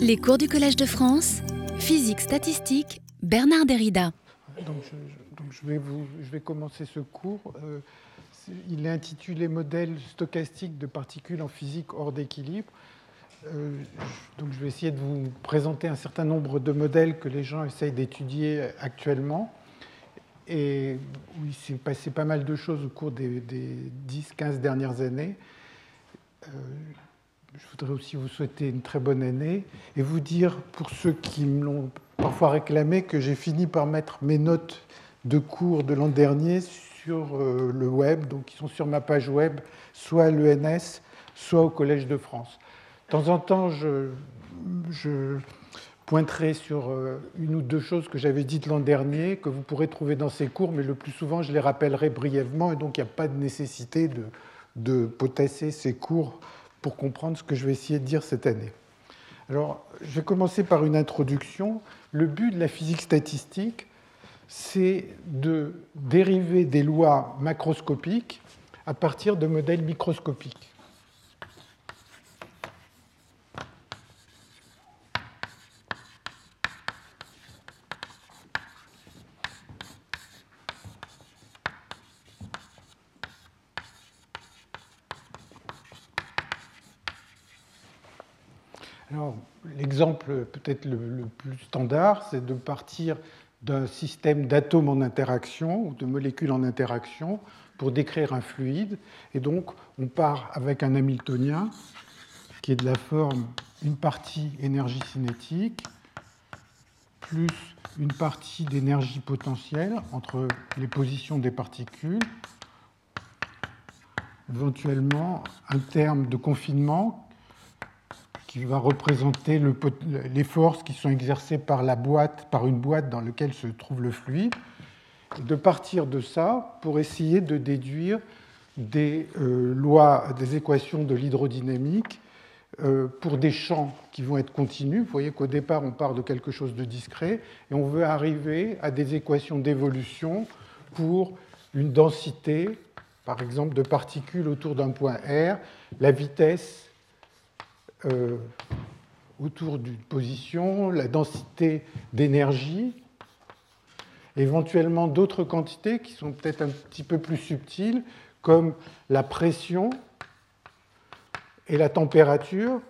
Les cours du Collège de France, physique statistique, Bernard Derrida. Je vais, commencer ce cours. Euh, il est intitulé Modèle stochastique de particules en physique hors d'équilibre. Euh, donc je vais essayer de vous présenter un certain nombre de modèles que les gens essayent d'étudier actuellement. Et où il s'est passé pas mal de choses au cours des, 10-15 dernières années. Euh, je voudrais aussi vous souhaiter une très bonne année et vous dire, pour ceux qui me l'ont parfois réclamé, que j'ai fini par mettre mes notes de cours de l'an dernier sur euh, le web, donc qui sont sur ma page web, soit à l'ENS, soit au Collège de France. De temps en temps, je, pointerai sur euh, une ou deux choses que j'avais dites l'an dernier, que vous pourrez trouver dans ces cours, mais le plus souvent, je les rappellerai brièvement, et donc il n'y a pas de nécessité de potasser ces cours pour comprendre ce que je vais essayer de dire cette année. Alors, je vais commencer par une introduction. Le but de la physique statistique, c'est de dériver des lois macroscopiques à partir de modèles microscopiques. Alors, peut-être le, plus standard, c'est de partir d'un système d'atomes en interaction ou de molécules en interaction pour décrire un fluide. Et donc, on part avec un Hamiltonien qui est de la forme une partie énergie cinétique plus une partie d'énergie potentielle entre les positions des particules, éventuellement un terme de confinement qui va représenter les forces qui sont exercées par la boîte, par une boîte dans laquelle se trouve le fluide, de partir de ça pour essayer de déduire des euh, lois, des équations de l'hydrodynamique euh, pour des champs qui vont être continus. Vous voyez qu'au départ, on part de quelque chose de discret et on veut arriver à des équations d'évolution pour une densité, par exemple, de particules autour d'un point R, la vitesse euh, autour d'une position, la densité d'énergie, éventuellement d'autres quantités qui sont peut-être un petit peu plus subtiles, comme la pression et la température,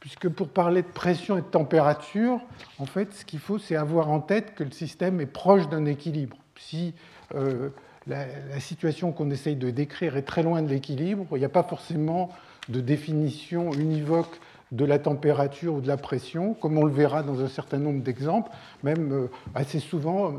puisque pour parler de pression et de température, en fait, ce qu'il faut, c'est avoir en tête que le système est proche d'un équilibre. Si euh, la, la, situation qu'on essaye de décrire est très loin de l'équilibre, il n'y a pas forcément de définition univoque de la température ou de la pression, comme on le verra dans un certain nombre d'exemples, même euh, assez souvent, euh,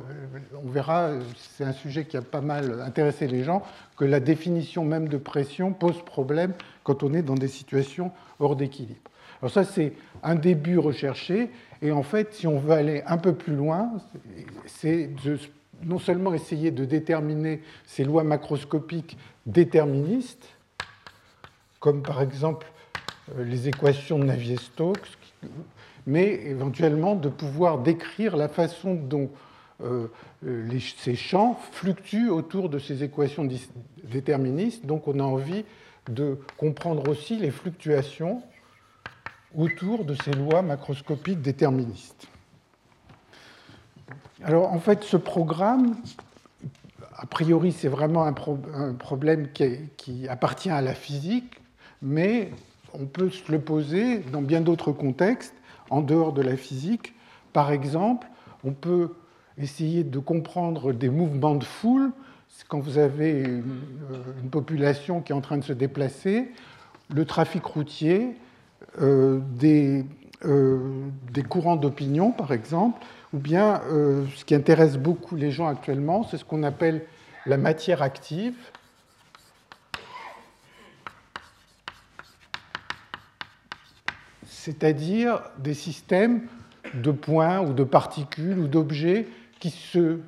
on verra, c'est un sujet qui a pas mal intéressé les gens, que la définition même de pression pose problème quand on est dans des situations hors d'équilibre. Alors ça, c'est un début recherché, et en fait, si on veut aller un peu plus loin, c'est non seulement essayer de déterminer ces lois macroscopiques déterministes, comme par exemple les équations de Navier-Stokes, mais éventuellement de pouvoir décrire la façon dont euh, ces champs fluctuent autour de ces équations déterministes. Donc on a envie de comprendre aussi les fluctuations autour de ces lois macroscopiques déterministes. Alors en fait, ce programme, a priori, c'est vraiment un, problème qui, appartient à la physique, mais on peut se le poser dans bien d'autres contextes, en dehors de la physique. Par exemple, on peut essayer de comprendre des mouvements de foule quand vous avez une, population qui est en train de se déplacer, le trafic routier, euh, des, euh, des, courants d'opinion, par exemple, ou bien euh, ce qui intéresse beaucoup les gens actuellement, c'est ce qu'on appelle la matière active, c'est-à-dire des systèmes de points ou de particules ou d'objets qui, se, euh,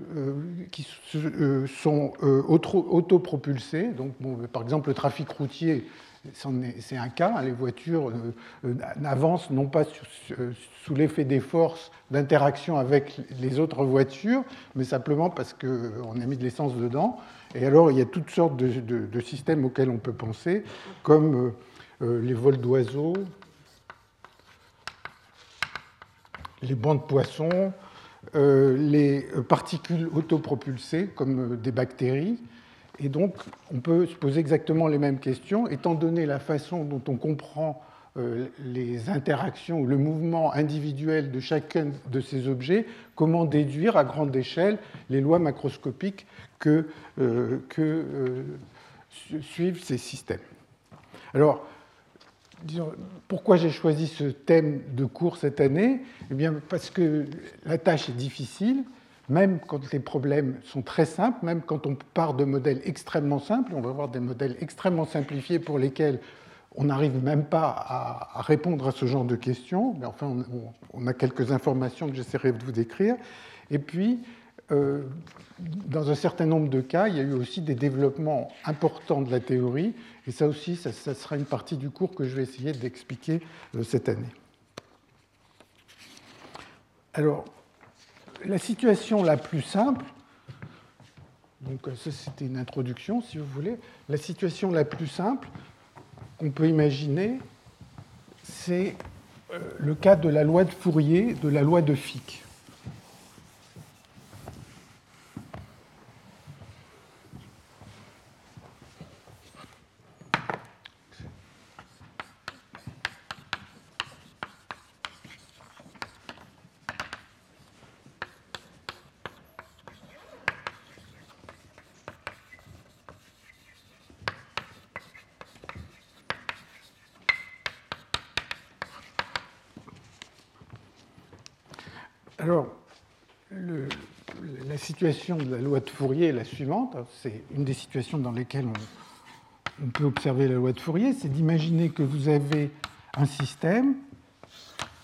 qui euh, sont euh, autopropulsés. Donc, par exemple, le trafic routier, c'est un cas. Les voitures n'avancent non pas sous l'effet des forces d'interaction avec les autres voitures, mais simplement parce qu'on a mis de l'essence dedans. Et alors, il y a toutes sortes de systèmes auxquels on peut penser, comme les vols d'oiseaux, les bancs de poissons, euh, les particules autopropulsées comme des bactéries. Et donc, on peut se poser exactement les mêmes questions, étant donné la façon dont on comprend les interactions ou le mouvement individuel de chacun de ces objets, comment déduire à grande échelle les lois macroscopiques que, que suivent ces systèmes. Alors, pourquoi j'ai choisi ce thème de cours cette année? Eh bien, parce que la tâche est difficile, même quand les problèmes sont très simples, même quand on part de modèles extrêmement simples, on va voir des modèles extrêmement simplifiés pour lesquels on n'arrive même pas à, répondre à ce genre de questions, mais enfin, on, a quelques informations que j'essaierai de vous décrire. Et puis, euh, dans un certain nombre de cas, il y a eu aussi des développements importants de la théorie, et ça aussi, ça, sera une partie du cours que je vais essayer d'expliquer euh, cette année. Alors, la situation la plus simple, donc ça c'était une introduction si vous voulez, la situation la plus simple qu'on peut imaginer, c'est euh, le cas de la loi de Fourier, de la loi de Fick. Alors, la situation de la loi de Fourier est la suivante. C'est une des situations dans lesquelles on, peut observer la loi de Fourier, c'est d'imaginer que vous avez un système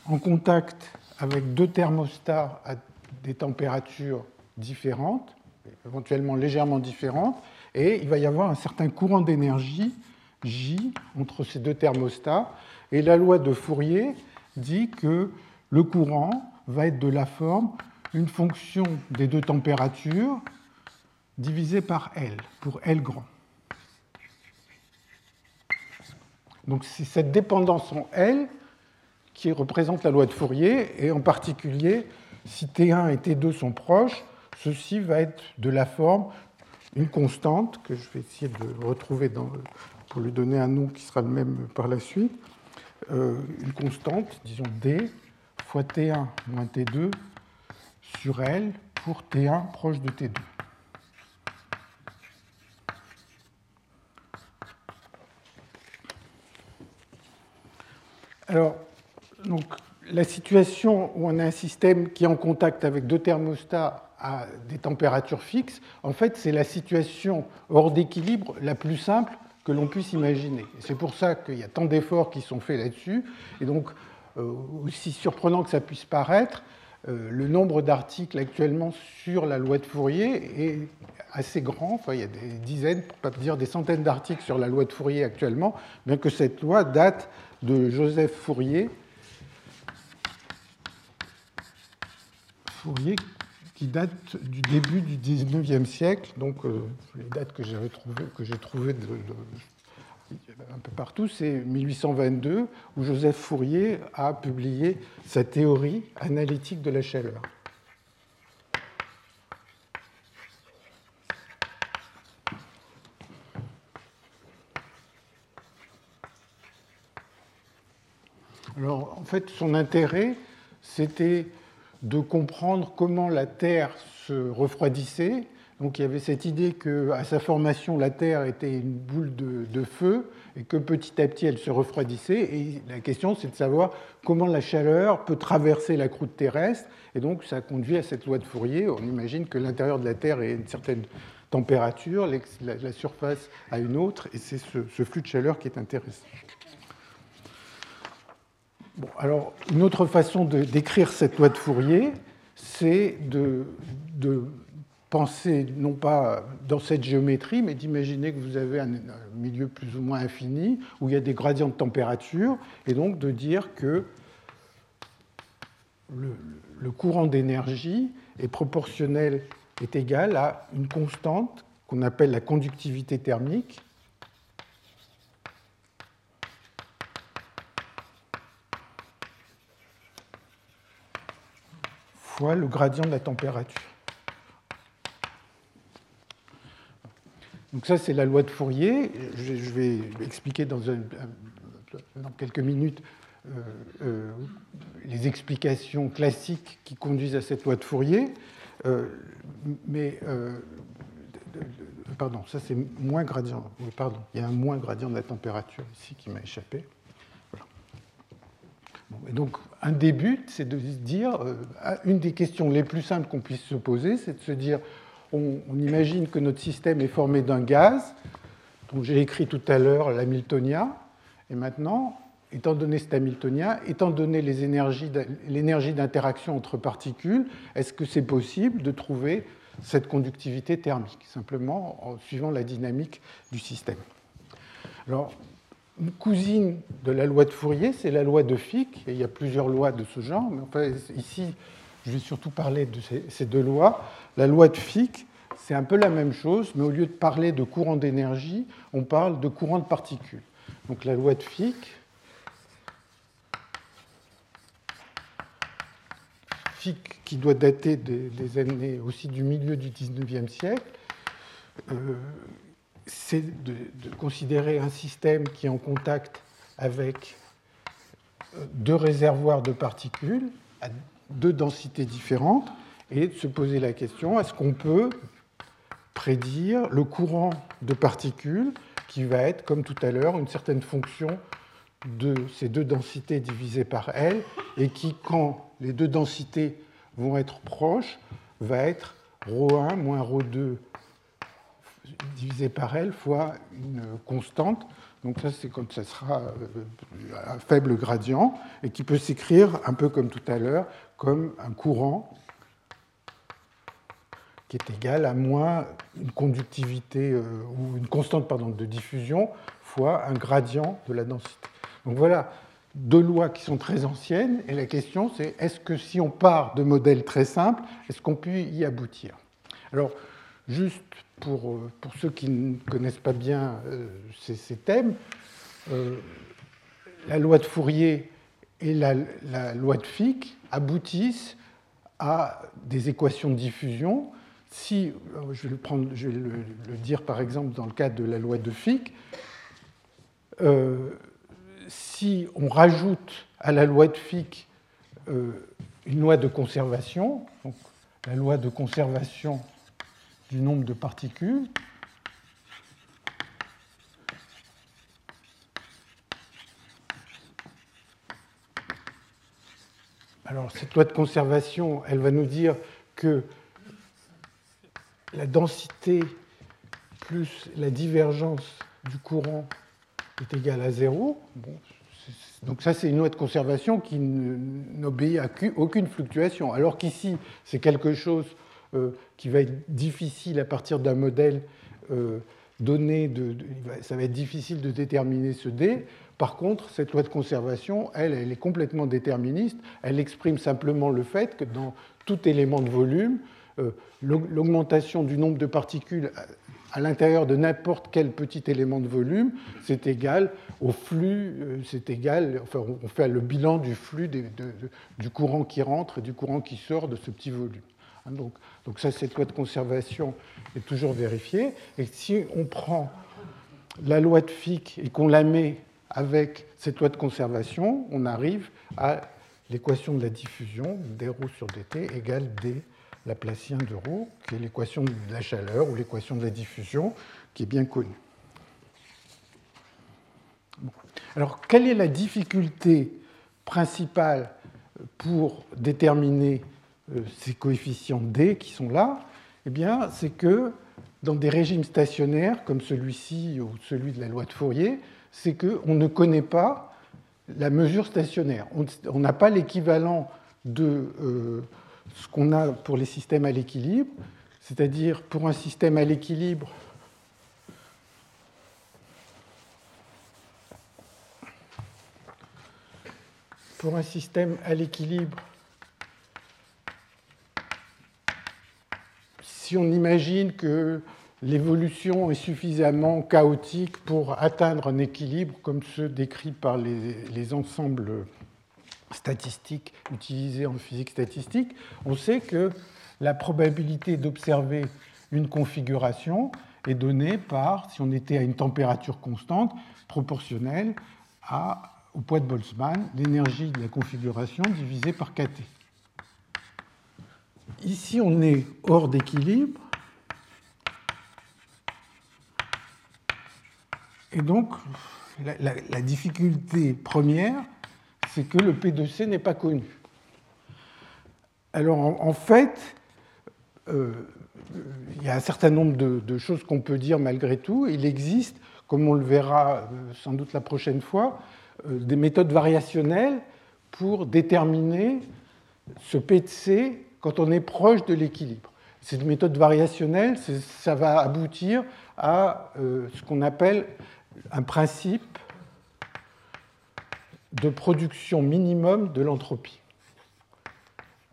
en contact avec deux thermostats à des températures différentes, éventuellement légèrement différentes, et il va y avoir un certain courant d'énergie, J, entre ces deux thermostats. Et la loi de Fourier dit que le courant va être de la forme une fonction des deux températures divisée par L, pour L grand. Donc c'est cette dépendance en L qui représente la loi de Fourier, et en particulier, si T1 et T2 sont proches, ceci va être de la forme une constante, que je vais essayer de retrouver pour lui donner un nom qui sera le même par la suite, euh, une constante, disons D, fois T1 moins T2 sur L pour T1 proche de T2. Alors, donc, la situation où on a un système qui est en contact avec deux thermostats à des températures fixes, en fait, c'est la situation hors d'équilibre la plus simple que l'on puisse imaginer. C'est pour ça qu'il y a tant d'efforts qui sont faits là-dessus. Et donc, euh, aussi surprenant que ça puisse paraître, le nombre d'articles actuellement sur la loi de Fourier est assez grand. Enfin, il y a des dizaines, pour pas dire des centaines d'articles sur la loi de Fourier actuellement, bien que cette loi date de Joseph Fourier. Fourier qui date du début du 19e siècle, donc euh, les dates que j'ai trouvées, que j'ai trouvées de, un peu partout, c'est 1822 où Joseph Fourier a publié sa théorie analytique de la chaleur. Alors, en fait, son intérêt, c'était de comprendre comment la Terre se refroidissait donc il y avait cette idée qu'à sa formation, la Terre était une boule de, feu et que petit à petit elle se refroidissait. Et la question, c'est de savoir comment la chaleur peut traverser la croûte terrestre. Et donc ça conduit à cette loi de Fourier. On imagine que l'intérieur de la Terre est une certaine température, la, surface à une autre, et c'est ce, flux de chaleur qui est intéressant. Bon, alors, une autre façon décrire cette loi de Fourier, c'est de penser non pas dans cette géométrie, mais d'imaginer que vous avez un milieu plus ou moins infini, où il y a des gradients de température, et donc de dire que le, courant d'énergie est proportionnel, est égal à une constante qu'on appelle la conductivité thermique, fois le gradient de la température. Donc ça, c'est la loi de Fourier. Je vais expliquer dans, quelques minutes euh, euh, les explications classiques qui conduisent à cette loi de Fourier. Euh, mais, pardon, ça c'est moins gradient. pardon, il y a un moins gradient de la température ici qui m'a échappé. et donc, un des buts, c'est de se dire, une des questions les plus simples qu'on puisse se poser, c'est de se dire, on, imagine que notre système est formé d'un gaz, dont j'ai écrit tout à l'heure l'Hamiltonien, et maintenant, étant donné cet Hamiltonien, étant donné l'énergie d'interaction entre particules, est-ce que c'est possible de trouver cette conductivité thermique, simplement en suivant la dynamique du système? Alors, une cousine de la loi de Fourier, c'est la loi de Fick, et il y a plusieurs lois de ce genre, mais enfin, ici, je vais surtout parler de ces deux lois. La loi de Fick, c'est un peu la même chose, mais au lieu de parler de courant d'énergie, on parle de courant de particules. Donc la loi de Fick, Fick qui doit dater des, années aussi du milieu du 19e siècle, euh, c'est de, considérer un système qui est en contact avec euh, deux réservoirs de particules à deux densités différentes et de se poser la question, est-ce qu'on peut prédire le courant de particules qui va être, comme tout à l'heure, une certaine fonction de ces deux densités divisées par L, et qui, quand les deux densités vont être proches, va être ρ1 moins ρ2 divisé par L fois une constante. Donc ça, c'est quand ça sera euh, un faible gradient, et qui peut s'écrire un peu comme tout à l'heure, comme un courant qui est égal à moins une conductivité euh, ou une constante pardon, de diffusion fois un gradient de la densité. Donc voilà deux lois qui sont très anciennes et la question c'est est-ce que si on part de modèles très simples, est-ce qu'on peut y aboutir? Alors juste pour, euh, pour, ceux qui ne connaissent pas bien euh, ces, thèmes, la loi de Fourier et la, la loi de Fick aboutissent à des équations de diffusion si, euh, je vais, le, dire par exemple dans le cadre de la loi de Fick, euh, si on rajoute à la loi de Fick euh, une loi de conservation, donc la loi de conservation du nombre de particules, Alors, cette loi de conservation, elle va nous dire que la densité plus la divergence du courant est égale à zéro. donc ça, c'est une loi de conservation qui n'obéit à aucune fluctuation. Alors qu'ici, c'est quelque chose euh, qui va être difficile à partir d'un modèle euh, donné. De, ça va être difficile de déterminer ce D. Par contre, cette loi de conservation, elle, elle est complètement déterministe. Elle exprime simplement le fait que dans tout élément de volume, l'augmentation du nombre de particules à l'intérieur de n'importe quel petit élément de volume, c'est égal au flux, euh, c'est égal, enfin, on fait le bilan du flux du courant qui rentre et du courant qui sort de ce petit volume. Hein, donc, donc ça, cette loi de conservation est toujours vérifiée. Et si on prend la loi de Fick et qu'on la met avec cette loi de conservation, on arrive à l'équation de la diffusion, d rho sur dt égale d Laplacien de Rho, qui est l'équation de la chaleur ou l'équation de la diffusion, qui est bien connue. Alors, quelle est la difficulté principale pour déterminer euh, ces coefficients D qui sont là? Eh bien, c'est que dans des régimes stationnaires comme celui-ci ou celui de la loi de Fourier, c'est qu'on ne connaît pas la mesure stationnaire. On n'a pas l'équivalent de euh, ce qu'on a pour les systèmes à l'équilibre, c'est-à-dire pour un système à l'équilibre, pour un système à l'équilibre, si on imagine que l'évolution est suffisamment chaotique pour atteindre un équilibre comme ceux décrits par les, les ensembles statistiques utilisées en physique statistique, on sait que la probabilité d'observer une configuration est donnée par, si on était à une température constante, proportionnelle à, au poids de Boltzmann, l'énergie de la configuration divisée par kT. Ici, on est hors d'équilibre. Et donc, la, difficulté première, c'est que le P de C n'est pas connu. Alors, en, fait, euh, il y a un certain nombre de, choses qu'on peut dire malgré tout. Il existe, comme on le verra euh, sans doute la prochaine fois, euh, des méthodes variationnelles pour déterminer ce P de C quand on est proche de l'équilibre. Cette méthode variationnelle, ça va aboutir à ce qu'on appelle un principe de production minimum de l'entropie.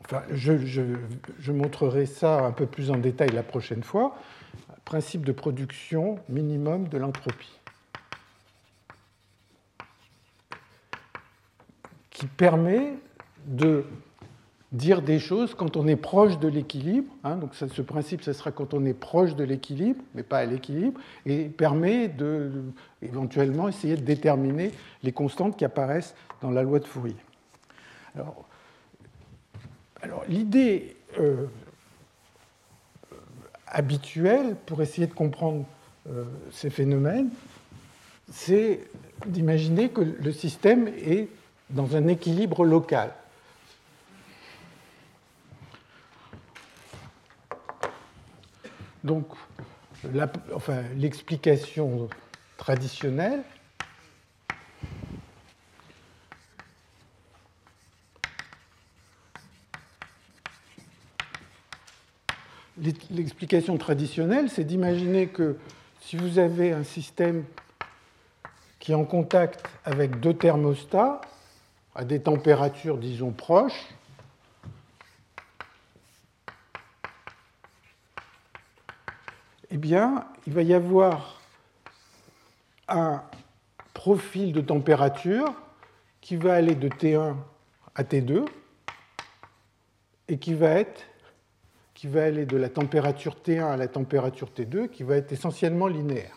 Enfin, je, montrerai ça un peu plus en détail la prochaine fois. Principe de production minimum de l'entropie. Qui permet de dire des choses quand on est proche de l'équilibre. Hein, donc ce principe, ce sera quand on est proche de l'équilibre, mais pas à l'équilibre, et permet de, éventuellement essayer de déterminer les constantes qui apparaissent dans la loi de Fourier. Alors, l'idée euh, habituelle pour essayer de comprendre euh, ces phénomènes, c'est d'imaginer que le système est dans un équilibre local. Donc, l'explication traditionnelle, L'explication traditionnelle, c'est d'imaginer que si vous avez un système qui est en contact avec deux thermostats à des températures, disons, proches, eh bien, il va y avoir un profil de température qui va aller de T1 à T2 et qui va, être, qui va aller de la température T1 à la température T2 qui va être essentiellement linéaire.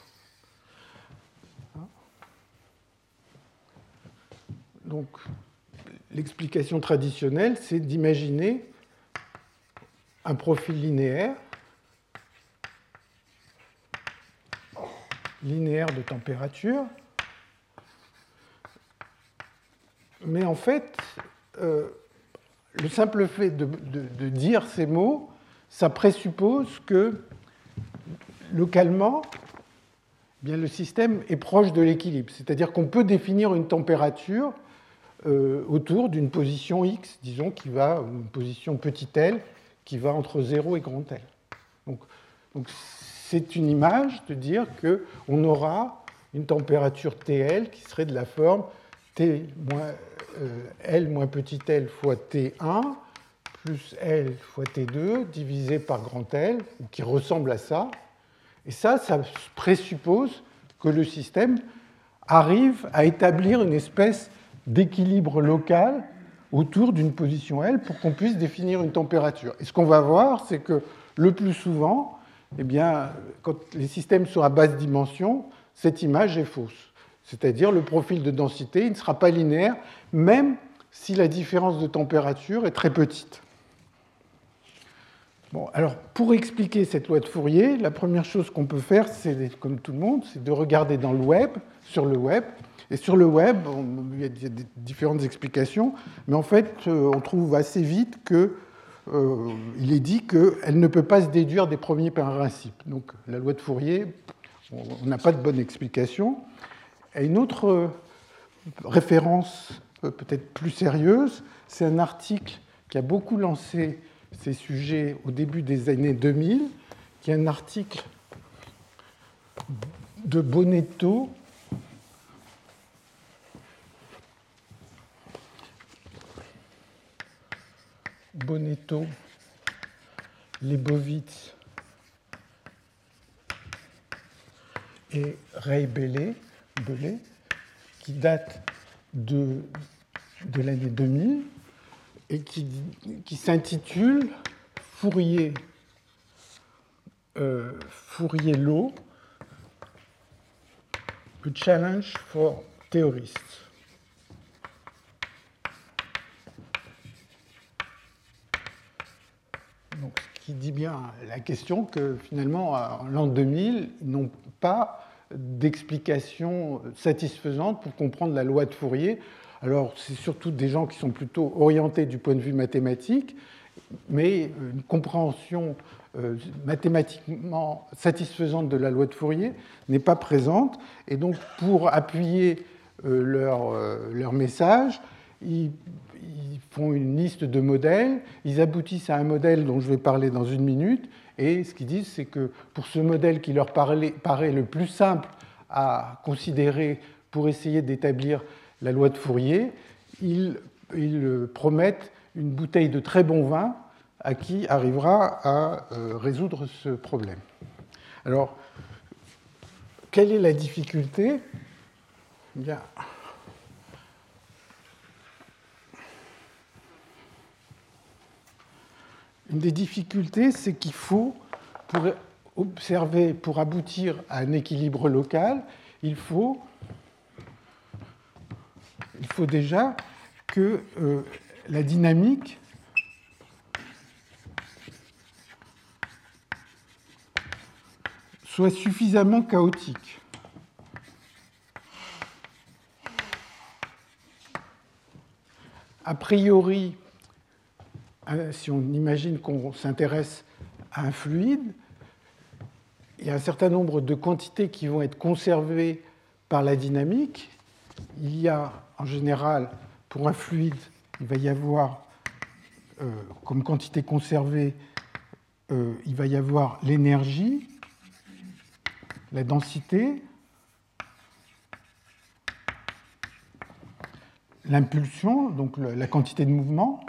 Donc, l'explication traditionnelle, c'est d'imaginer un profil linéaire linéaire de température. Mais en fait, euh, le simple fait de, dire ces mots, ça présuppose que localement, eh bien, le système est proche de l'équilibre. C'est-à-dire qu'on peut définir une température euh, autour d'une position x, disons, qui va, une position petit l, qui va entre 0 et grand L. Donc, donc c'est une image de dire qu'on aura une température TL qui serait de la forme T euh, L moins petit l fois T1 plus L fois T2 divisé par grand L, qui ressemble à ça. Et ça, ça présuppose que le système arrive à établir une espèce d'équilibre local autour d'une position L pour qu'on puisse définir une température. Et ce qu'on va voir, c'est que le plus souvent, eh bien, quand les systèmes sont à basse dimension, cette image est fausse. C'est-à-dire le profil de densité ne sera pas linéaire, même si la différence de température est très petite. Bon, alors, pour expliquer cette loi de Fourier, la première chose qu'on peut faire, c'est, comme tout le monde, c'est de regarder dans le web, sur le web. Et sur le web, il y a différentes explications, mais en fait, euh, on trouve assez vite que euh, il est dit qu'elle ne peut pas se déduire des premiers principes. Donc la loi de Fourier, on n'a pas de bonne explication. Et une autre euh, référence euh, peut-être plus sérieuse, c'est un article qui a beaucoup lancé ces sujets au début des années 2000, qui est un article de Bonetto Bonetto, Lebovitz et Ray Bellet, qui date de de l'année 2000 et qui, qui s'intitule Fourier, euh, Fourier Law, A Challenge for Theorists. Qui dit bien la question que finalement, en l'an 2000, ils n'ont pas d'explication satisfaisante pour comprendre la loi de Fourier. Alors, c'est surtout des gens qui sont plutôt orientés du point de vue mathématique, mais une compréhension euh, mathématiquement satisfaisante de la loi de Fourier n'est pas présente. Et donc, pour appuyer euh, leur, euh, leur message, ils font une liste de modèles, ils aboutissent à un modèle dont je vais parler dans une minute, et ce qu'ils disent, c'est que pour ce modèle qui leur paraît le plus simple à considérer pour essayer d'établir la loi de Fourier, ils, promettent une bouteille de très bon vin à qui arrivera à euh, résoudre ce problème. Alors, quelle est la difficulté? Bien. Une des difficultés, c'est qu'il faut, pour observer, pour aboutir à un équilibre local, il faut, il faut déjà que euh, la dynamique soit suffisamment chaotique. A priori, si on imagine qu'on s'intéresse à un fluide, il y a un certain nombre de quantités qui vont être conservées par la dynamique. Il y a en général, pour un fluide, il va y avoir euh, comme quantité conservée, euh, il va y avoir l'énergie, la densité, l'impulsion, donc la quantité de mouvement,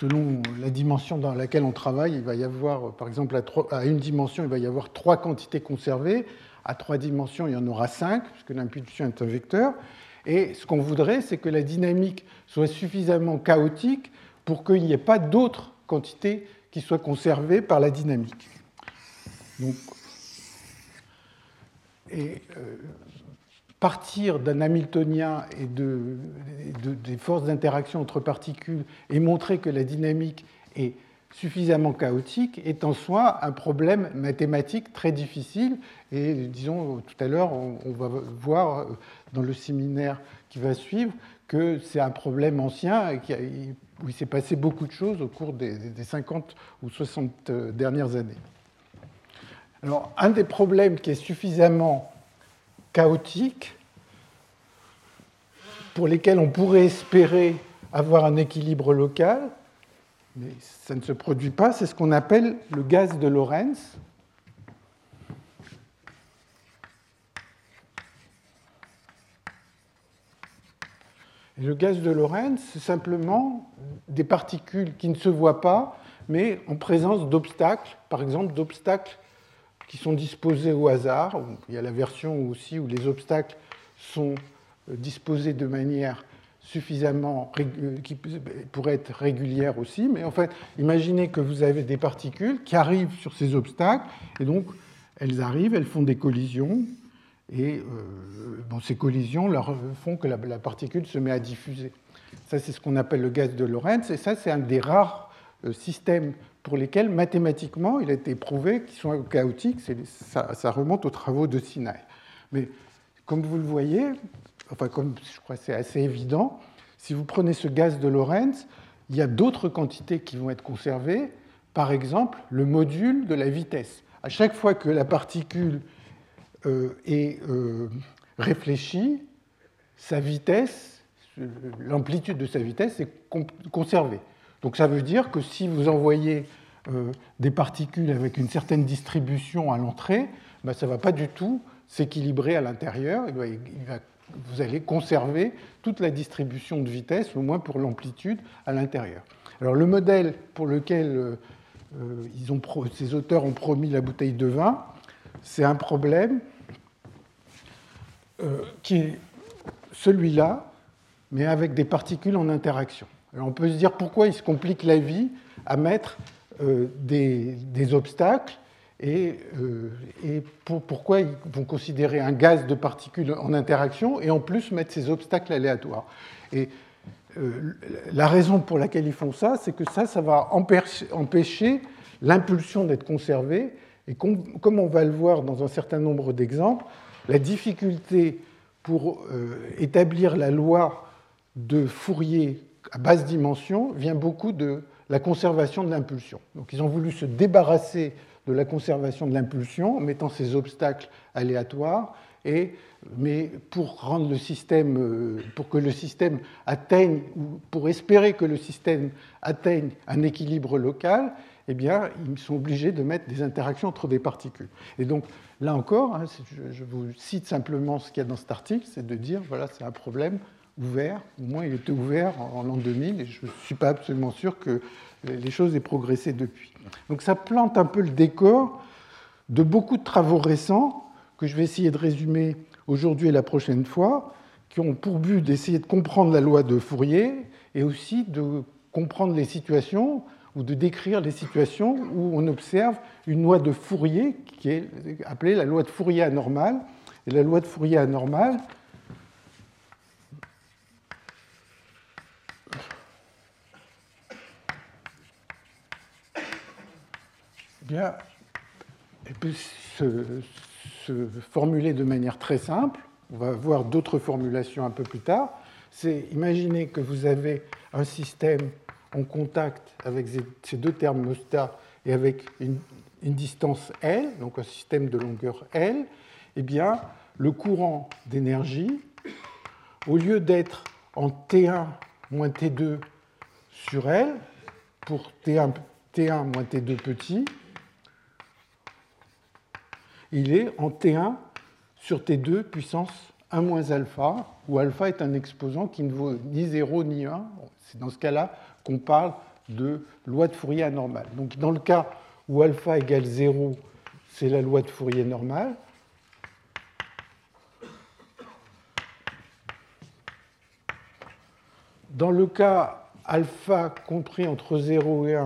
selon la dimension dans laquelle on travaille, il va y avoir, par exemple, à, une dimension, il va y avoir trois quantités conservées. À trois dimensions, il y en aura cinq, puisque l'impulsion est un vecteur. Et ce qu'on voudrait, c'est que la dynamique soit suffisamment chaotique pour qu'il n'y ait pas d'autres quantités qui soient conservées par la dynamique. Donc, et euh, partir d'un Hamiltonien et de, des forces d'interaction entre particules et montrer que la dynamique est suffisamment chaotique est en soi un problème mathématique très difficile. Et disons, tout à l'heure, on, va voir dans le séminaire qui va suivre que c'est un problème ancien où il s'est passé beaucoup de choses au cours des, des 50 ou 60 dernières années. Alors, un des problèmes qui est suffisamment chaotiques, pour lesquels on pourrait espérer avoir un équilibre local, mais ça ne se produit pas, c'est ce qu'on appelle le gaz de Lorentz. le gaz de Lorentz, c'est simplement des particules qui ne se voient pas, mais en présence d'obstacles, par exemple d'obstacles qui sont disposés au hasard. Il y a la version aussi où les obstacles sont euh, disposés de manière suffisamment euh, qui pourrait être régulière aussi, mais en fait, imaginez que vous avez des particules qui arrivent sur ces obstacles, et donc elles arrivent, elles font des collisions, et euh, ces collisions font que la, particule se met à diffuser. Ça, c'est ce qu'on appelle le gaz de Lorentz, et ça, c'est un des rares systèmes pour lesquels mathématiquement il a été prouvé qu'ils sont chaotiques. Ça, remonte aux travaux de Sinai. Mais comme vous le voyez, enfin comme je crois c'est assez évident, si vous prenez ce gaz de Lorentz, il y a d'autres quantités qui vont être conservées. Par exemple, le module de la vitesse. À chaque fois que la particule euh, est euh, réfléchie, sa vitesse, l'amplitude de sa vitesse est conservée. Donc ça veut dire que si vous envoyez euh, des particules avec une certaine distribution à l'entrée, ben, ça ne va pas du tout s'équilibrer à l'intérieur. Vous allez conserver toute la distribution de vitesse, au moins pour l'amplitude, à l'intérieur. Alors le modèle pour lequel euh, euh, ils ont ces auteurs ont promis la bouteille de vin, c'est un problème qui est celui-là, mais avec des particules en interaction. On peut se dire pourquoi il se complique la vie à mettre euh, des, obstacles et, euh, pourquoi ils vont considérer un gaz de particules en interaction et en plus mettre ces obstacles aléatoires. Et euh, la raison pour laquelle ils font ça, c'est que ça, ça va empêcher l'impulsion d'être conservée. Et comme on va le voir dans un certain nombre d'exemples, la difficulté pour établir la loi de Fourier à basse dimension vient beaucoup de la conservation de l'impulsion. Donc ils ont voulu se débarrasser de la conservation de l'impulsion en mettant ces obstacles aléatoires, et, mais pour rendre le système, euh, pour que le système atteigne, ou pour espérer que le système atteigne un équilibre local, eh bien, ils sont obligés de mettre des interactions entre des particules. Et donc, là encore, hein, je vous cite simplement ce qu'il y a dans cet article, c'est de dire, voilà, c'est un problème ouvert, au moins il était ouvert en l'an 2000, et je ne suis pas absolument sûr que les choses aient progressé depuis. Donc ça plante un peu le décor de beaucoup de travaux récents que je vais essayer de résumer aujourd'hui et la prochaine fois, qui ont pour but d'essayer de comprendre la loi de Fourier et aussi de comprendre les situations ou de décrire les situations où on observe une loi de Fourier qui est appelée la loi de Fourier anormale. Et la loi de Fourier anormale, elle peut se, formuler de manière très simple. On va voir d'autres formulations un peu plus tard. C'est imaginer que vous avez un système en contact avec ces deux thermostats et avec une, distance L, donc un système de longueur L, eh bien, le courant d'énergie, au lieu d'être en T1 moins T2 sur L, pour T1, T1 moins T2 petit, il est en T1 sur T2 puissance 1 moins alpha, où alpha est un exposant qui ne vaut ni 0 ni 1. C'est dans ce cas-là qu'on parle de loi de Fourier anormale. Donc dans le cas où alpha égale 0, c'est la loi de Fourier normale. Dans le cas alpha compris entre 0 et 1,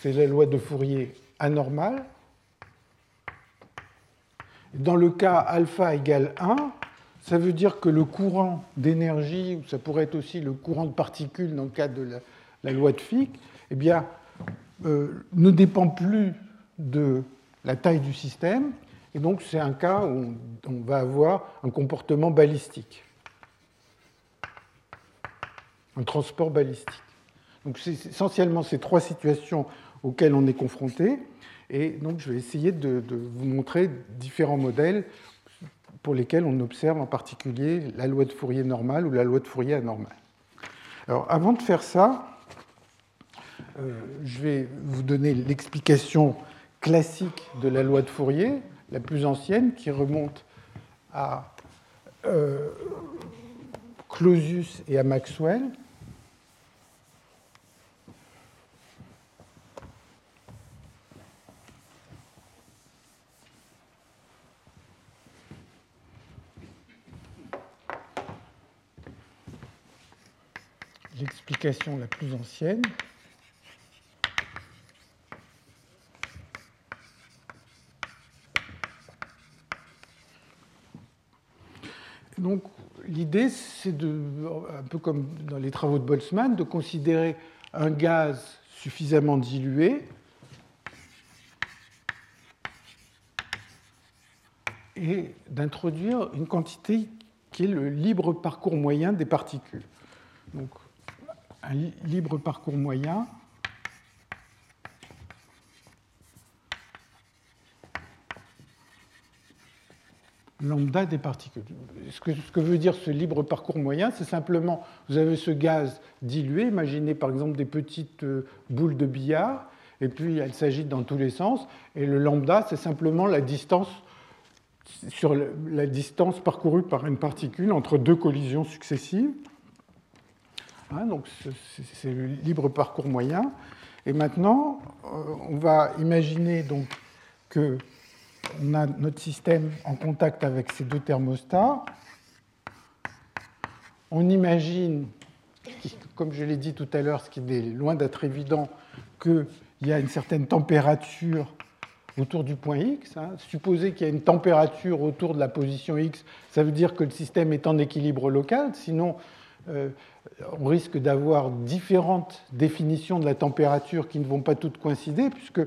c'est la loi de Fourier anormale. Dans le cas alpha égale 1, ça veut dire que le courant d'énergie, ou ça pourrait être aussi le courant de particules dans le cas de la, loi de Fick, eh bien, euh, ne dépend plus de la taille du système, et donc c'est un cas où on va avoir un comportement balistique, un transport balistique. Donc c'est essentiellement ces trois situations auxquelles on est confronté. Et donc, je vais essayer de, vous montrer différents modèles pour lesquels on observe en particulier la loi de Fourier normale ou la loi de Fourier anormale. Alors, avant de faire ça, euh, je vais vous donner l'explication classique de la loi de Fourier, la plus ancienne, qui remonte à euh, Clausius et à Maxwell. L'explication la plus ancienne. Donc l'idée, c'est de, un peu comme dans les travaux de Boltzmann, de considérer un gaz suffisamment dilué et d'introduire une quantité qui est le libre parcours moyen des particules. Donc, un libre parcours moyen lambda des particules. Ce que, veut dire ce libre parcours moyen, c'est simplement, vous avez ce gaz dilué, imaginez par exemple des petites euh, boules de billard, et puis elles s'agitent dans tous les sens, et le lambda, c'est simplement la distance parcourue par une particule entre deux collisions successives. Hein, donc c'est le libre parcours moyen. Et maintenant, euh, on va imaginer donc que a notre système en contact avec ces deux thermostats. on imagine, comme je l'ai dit tout à l'heure, ce qui est loin d'être évident, qu'il y a une certaine température autour du point X. Hein. Supposer qu'il y a une température autour de la position X, ça veut dire que le système est en équilibre local, sinon euh, on risque d'avoir différentes définitions de la température qui ne vont pas toutes coïncider, puisque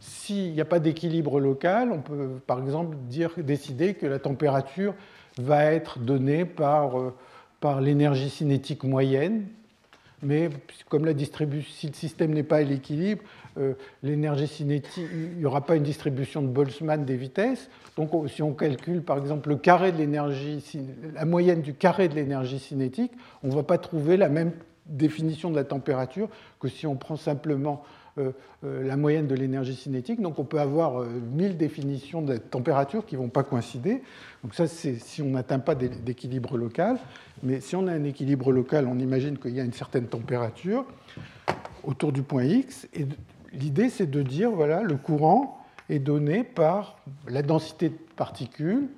s'il n'y a pas d'équilibre local, on peut par exemple dire, décider que la température va être donnée par, euh, par l'énergie cinétique moyenne, mais comme la distribution, si le système n'est pas à l'équilibre, l'énergie cinétique, il n'y aura pas une distribution de Boltzmann des vitesses. Donc si on calcule par exemple le carré de l'énergie, la moyenne du carré de l'énergie cinétique, on ne va pas trouver la même définition de la température que si on prend simplement euh, euh, la moyenne de l'énergie cinétique. Donc on peut avoir mille définitions de température qui ne vont pas coïncider. Donc ça, c'est si on n'atteint pas d'équilibre local. Mais si on a un équilibre local, on imagine qu'il y a une certaine température autour du point X. Et l'idée, c'est de dire, voilà, le courant est donné par la densité de particules.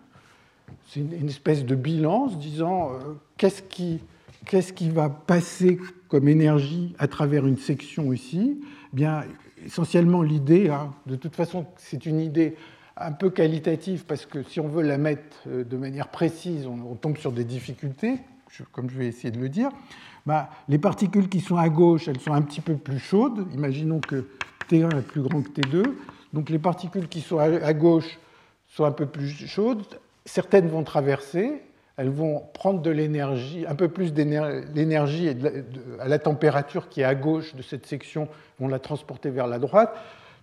C'est une espèce de bilance disant euh, qu'est-ce qui, qu'est-ce qui va passer comme énergie à travers une section ici? Eh Bien, essentiellement l'idée, hein, de toute façon, c'est une idée un peu qualitative parce que si on veut la mettre euh, de manière précise, on, tombe sur des difficultés, comme je vais essayer de le dire. Bah, les particules qui sont à gauche, elles sont un petit peu plus chaudes. Imaginons que T1 est plus grand que T2. Donc les particules qui sont à gauche sont un peu plus chaudes. Certaines vont traverser, elles vont prendre de l'énergie, un peu plus d'énergie à la température qui est à gauche de cette section, vont la transporter vers la droite.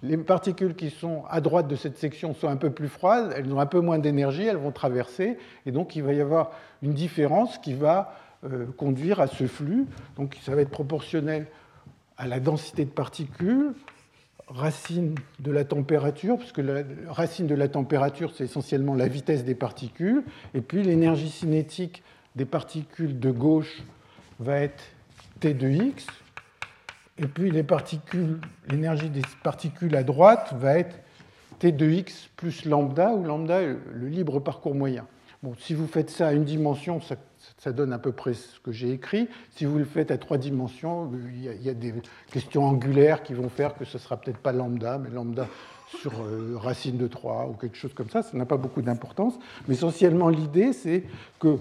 Les particules qui sont à droite de cette section sont un peu plus froides, elles ont un peu moins d'énergie, elles vont traverser, et donc il va y avoir une différence qui va euh, conduire à ce flux. Donc ça va être proportionnel à la densité de particules, racine de la température, puisque la racine de la température, c'est essentiellement la vitesse des particules, et puis l'énergie cinétique des particules de gauche va être T de X, et puis l'énergie des particules à droite va être T de X plus lambda, où lambda est le libre parcours moyen. Bon, si vous faites ça à une dimension, ça ça donne à peu près ce que j'ai écrit. Si vous le faites à trois dimensions, il y, a, des questions angulaires qui vont faire que ce ne sera peut-être pas lambda, mais lambda sur euh, racine de 3 ou quelque chose comme ça. Ça n'a pas beaucoup d'importance. Mais essentiellement, l'idée, c'est que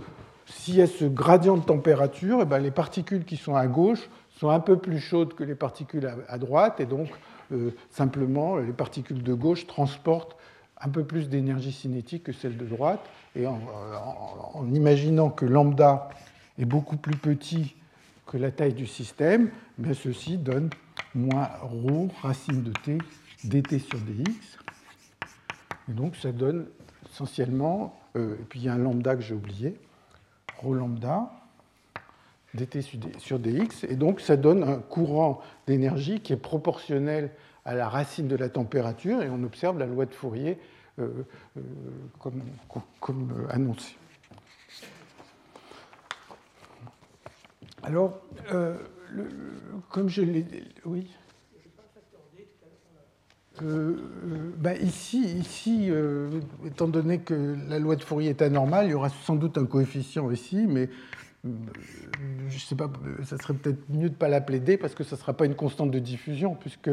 s'il y a ce gradient de température, eh ben, les particules qui sont à gauche sont un peu plus chaudes que les particules à, droite, et donc euh, simplement les particules de gauche transportent un peu plus d'énergie cinétique que celle de droite. Et en, imaginant que lambda est beaucoup plus petit que la taille du système, bien ceci donne moins ρ racine de t dt sur dx. Et donc ça donne essentiellement, euh, et puis il y a un lambda que j'ai oublié, ρ lambda dt sur dx, et donc ça donne un courant d'énergie qui est proportionnel à la racine de la température, et on observe la loi de Fourier comme, comme, annoncé. Alors, euh, comme je l'ai oui. Ben ici, ici étant donné que la loi de Fourier est anormale, il y aura sans doute un coefficient ici, mais je sais pas, ça serait peut-être mieux de ne pas l'appeler D parce que ça ne sera pas une constante de diffusion, puisque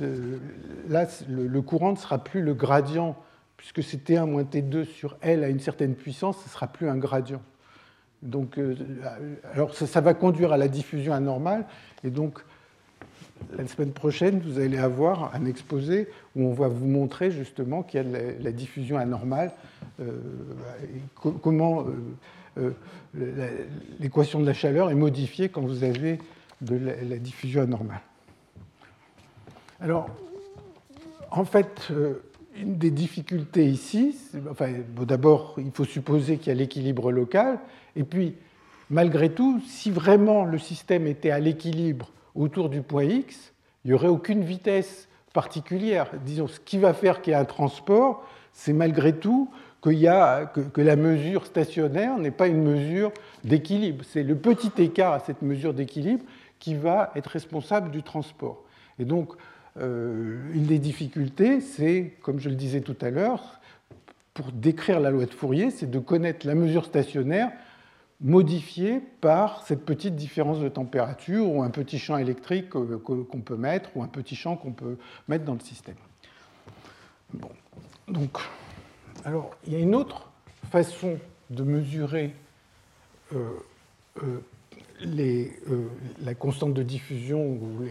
là, le, courant ne sera plus le gradient puisque c'est T1 moins T2 sur L à une certaine puissance, ce ne sera plus un gradient. Donc, euh, ça, va conduire à la diffusion anormale, et donc la semaine prochaine, vous allez avoir un exposé où on va vous montrer justement qu'il y a de la, diffusion anormale, euh, comment euh, l'équation de la chaleur est modifiée quand vous avez de la diffusion anormale. Alors, en fait, une des difficultés ici, enfin, d'abord, il faut supposer qu'il y a l'équilibre local, et puis, malgré tout, si vraiment le système était à l'équilibre autour du point X, il n'y aurait aucune vitesse particulière. Disons, ce qui va faire qu'il y a un transport, c'est malgré tout que, que, la mesure stationnaire n'est pas une mesure d'équilibre. C'est le petit écart à cette mesure d'équilibre qui va être responsable du transport. Et donc, une des difficultés, c'est, comme je le disais tout à l'heure, pour décrire la loi de Fourier, c'est de connaître la mesure stationnaire modifié par cette petite différence de température ou un petit champ électrique qu'on peut mettre ou un petit champ qu'on peut mettre dans le système. Bon. Donc, alors, il y a une autre façon de mesurer euh, euh, les, euh, la constante de diffusion ou,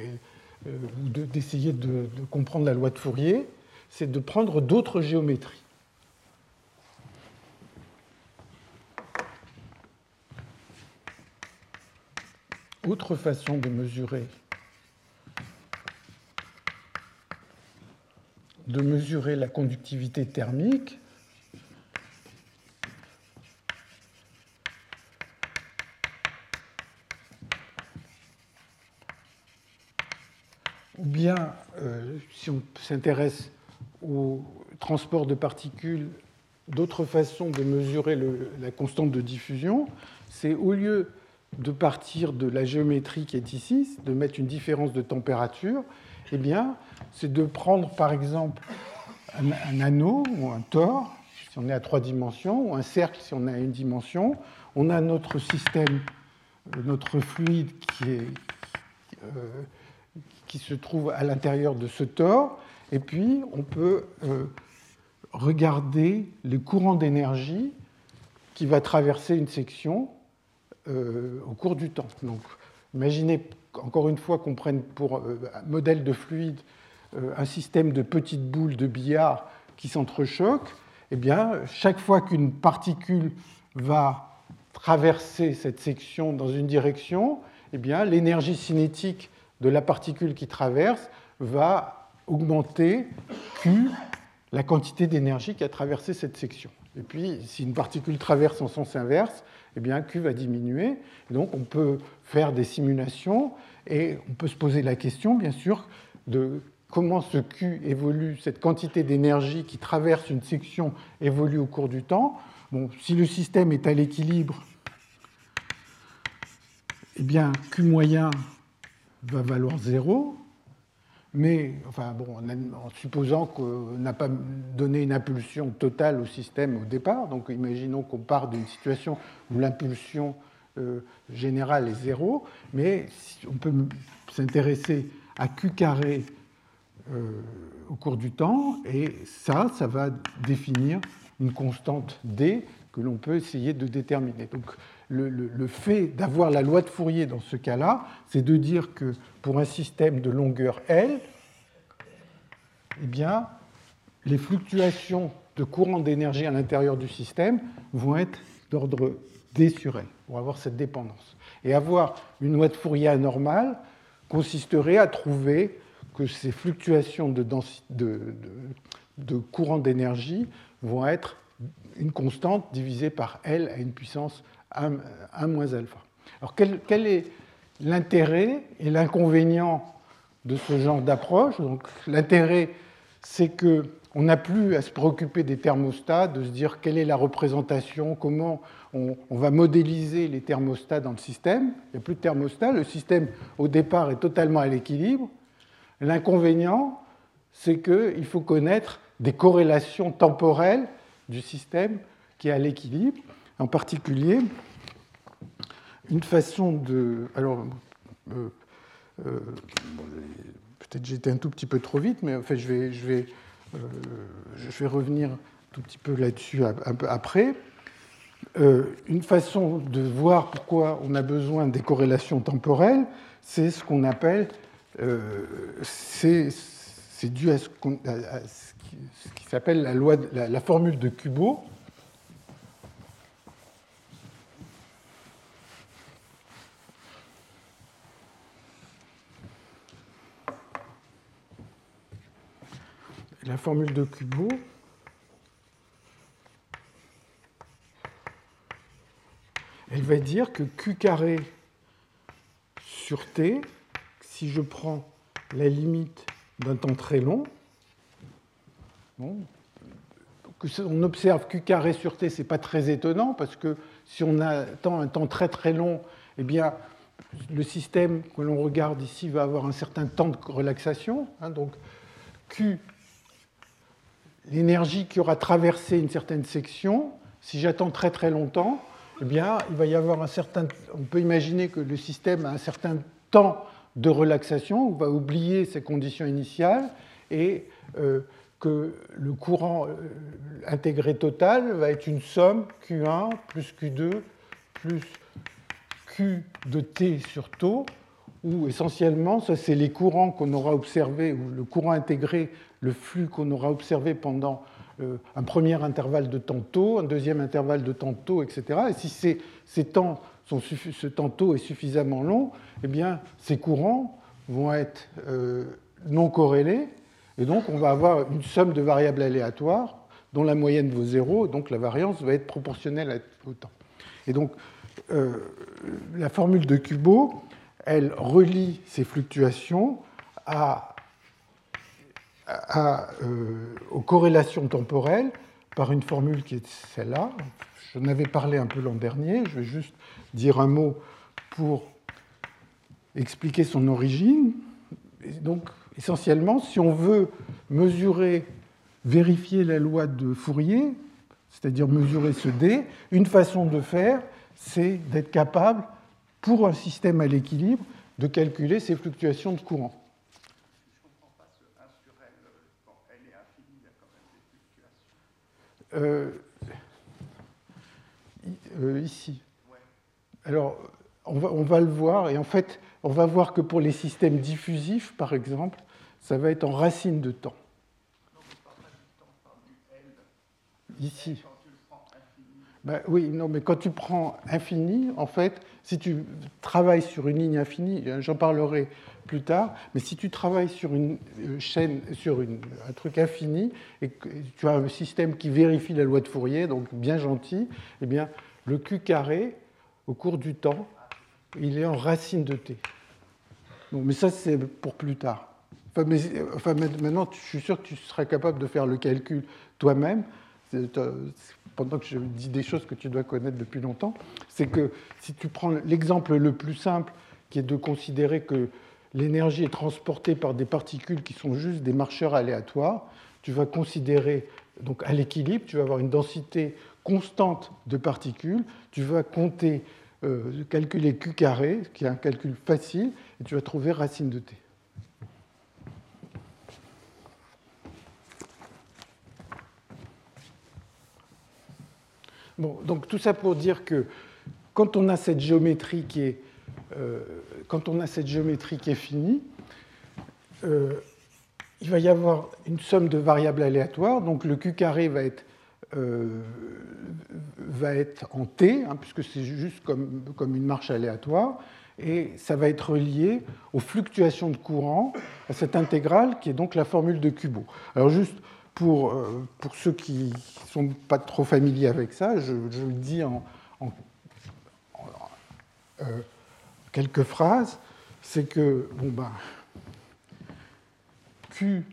d'essayer de, de, comprendre la loi de Fourier, c'est de prendre d'autres géométries. Autre façon de mesurer de mesurer la conductivité thermique, ou bien, euh, si on s'intéresse au transport de particules, d'autres façons de mesurer la constante de diffusion, c'est au lieu de partir de la géométrie qui est ici, de mettre une différence de température, eh bien, c'est de prendre par exemple un, anneau ou un tore, si on est à trois dimensions, ou un cercle si on est à une dimension. On a notre système, euh, notre fluide qui, est, euh, qui se trouve à l'intérieur de ce tore, et puis on peut euh, regarder le courant d'énergie qui va traverser une section au cours du temps. Donc, imaginez encore une fois qu'on prenne pour euh, modèle de fluide euh, un système de petites boules de billard qui s'entrechoquent, eh bien, chaque fois qu'une particule va traverser cette section dans une direction, eh bien, l'énergie cinétique de la particule qui traverse va augmenter Q, la quantité d'énergie qui a traversé cette section. Et puis, si une particule traverse en sens inverse, eh bien, Q va diminuer. donc, on peut faire des simulations et on peut se poser la question, bien sûr, de comment ce Q évolue, cette quantité d'énergie qui traverse une section évolue au cours du temps. Bon, si le système est à l'équilibre, eh bien, Q moyen va valoir 0. Mais, enfin, bon, en supposant qu'on n'a pas donné une impulsion totale au système au départ, donc imaginons qu'on part d'une situation où l'impulsion euh, générale est zéro, mais on peut s'intéresser à Q carré euh, au cours du temps, et ça, ça va définir une constante D que l'on peut essayer de déterminer. Le, fait d'avoir la loi de Fourier dans ce cas-là, c'est de dire que pour un système de longueur L, eh bien, les fluctuations de courant d'énergie à l'intérieur du système vont être d'ordre D sur L, pour avoir cette dépendance. Et avoir une loi de Fourier anormale consisterait à trouver que ces fluctuations de, de courant d'énergie vont être une constante divisée par L à une puissance 1, moins alpha. Alors quel, est l'intérêt et l'inconvénient de ce genre d'approche? L'intérêt, c'est que on n'a plus à se préoccuper des thermostats, de se dire quelle est la représentation, comment on, on, va modéliser les thermostats dans le système. Il n'y a plus de thermostat, le système au départ est totalement à l'équilibre. L'inconvénient, c'est qu'il faut connaître des corrélations temporelles du système qui est à l'équilibre. En particulier, une façon de. Alors, euh, euh, peut-être j'ai été un tout petit peu trop vite, mais en fait, je vais, je vais, euh, je vais revenir un tout petit peu là-dessus un peu après. une façon de voir pourquoi on a besoin des corrélations temporelles, c'est ce qu'on appelle. c'est dû à ce, qui, s'appelle la, loi, la, la formule de Kubo, la formule de Kubo elle va dire que Q carré sur T, si je prends la limite d'un temps très long, bon, on observe Q carré sur T, ce n'est pas très étonnant, parce que si on attend un temps très très long, eh bien, le système que l'on regarde ici va avoir un certain temps de relaxation. Hein, donc Q l'énergie qui aura traversé une certaine section, si j'attends très très longtemps, eh bien, il va y avoir un certain. On peut imaginer que le système a un certain temps de relaxation, on va oublier ses conditions initiales et euh, que le courant euh, intégré total va être une somme Q1 plus Q2 plus Q de T sur taux, où essentiellement, ça c'est les courants qu'on aura observés, ou le courant intégré, le flux qu'on aura observé pendant euh, un premier intervalle de temps taux, un deuxième intervalle de temps taux, etc. Et si ces, temps ce temps taux est suffisamment long, eh bien, ces courants vont être euh, non corrélés, et donc on va avoir une somme de variables aléatoires dont la moyenne vaut zéro, donc la variance va être proportionnelle au temps. Et donc, euh, la formule de Kubo, elle relie ces fluctuations à euh, aux corrélations temporelles par une formule qui est celle-là. J'en avais parlé un peu l'an dernier, je vais juste dire un mot pour expliquer son origine. donc, essentiellement, si on veut mesurer, vérifier la loi de Fourier, c'est-à-dire mesurer ce D, une façon de faire, c'est d'être capable, pour un système à l'équilibre, de calculer ces fluctuations de courant. Euh, euh, ici. Alors, on va, on va, le voir, et en fait, on va voir que pour les systèmes diffusifs, par exemple, ça va être en racine de temps. Ici. Ben, oui, non, mais quand tu prends infini, en fait, si tu travailles sur une ligne infinie, j'en parlerai plus tard, mais si tu travailles sur une euh, chaîne, sur un truc infini, et que tu as un système qui vérifie la loi de Fourier, donc bien gentil, eh bien, le Q carré, au cours du temps, il est en racine de t. mais ça, c'est pour plus tard. Mais, enfin, maintenant, je suis sûr que tu seras capable de faire le calcul toi-même pendant que je dis des choses que tu dois connaître depuis longtemps, c'est que si tu prends l'exemple le plus simple, qui est de considérer que l'énergie est transportée par des particules qui sont juste des marcheurs aléatoires, tu vas considérer, donc à l'équilibre, tu vas avoir une densité constante de particules, tu vas compter, euh, calculer Q carré, qui est un calcul facile, et tu vas trouver racine de t. Bon, donc tout ça pour dire que quand on a cette géométrie qui est, quand on a cette géométrie qui est finie, euh, il va y avoir une somme de variables aléatoires. Donc le Q carré va être, euh, va être en T, hein, puisque c'est juste comme, comme une marche aléatoire. Et ça va être relié aux fluctuations de courant, à cette intégrale qui est donc la formule de Kubo. Alors juste pour, euh, pour ceux qui ne sont pas trop familiers avec ça, je, le dis en, euh, quelques phrases, c'est que bon ben, Q,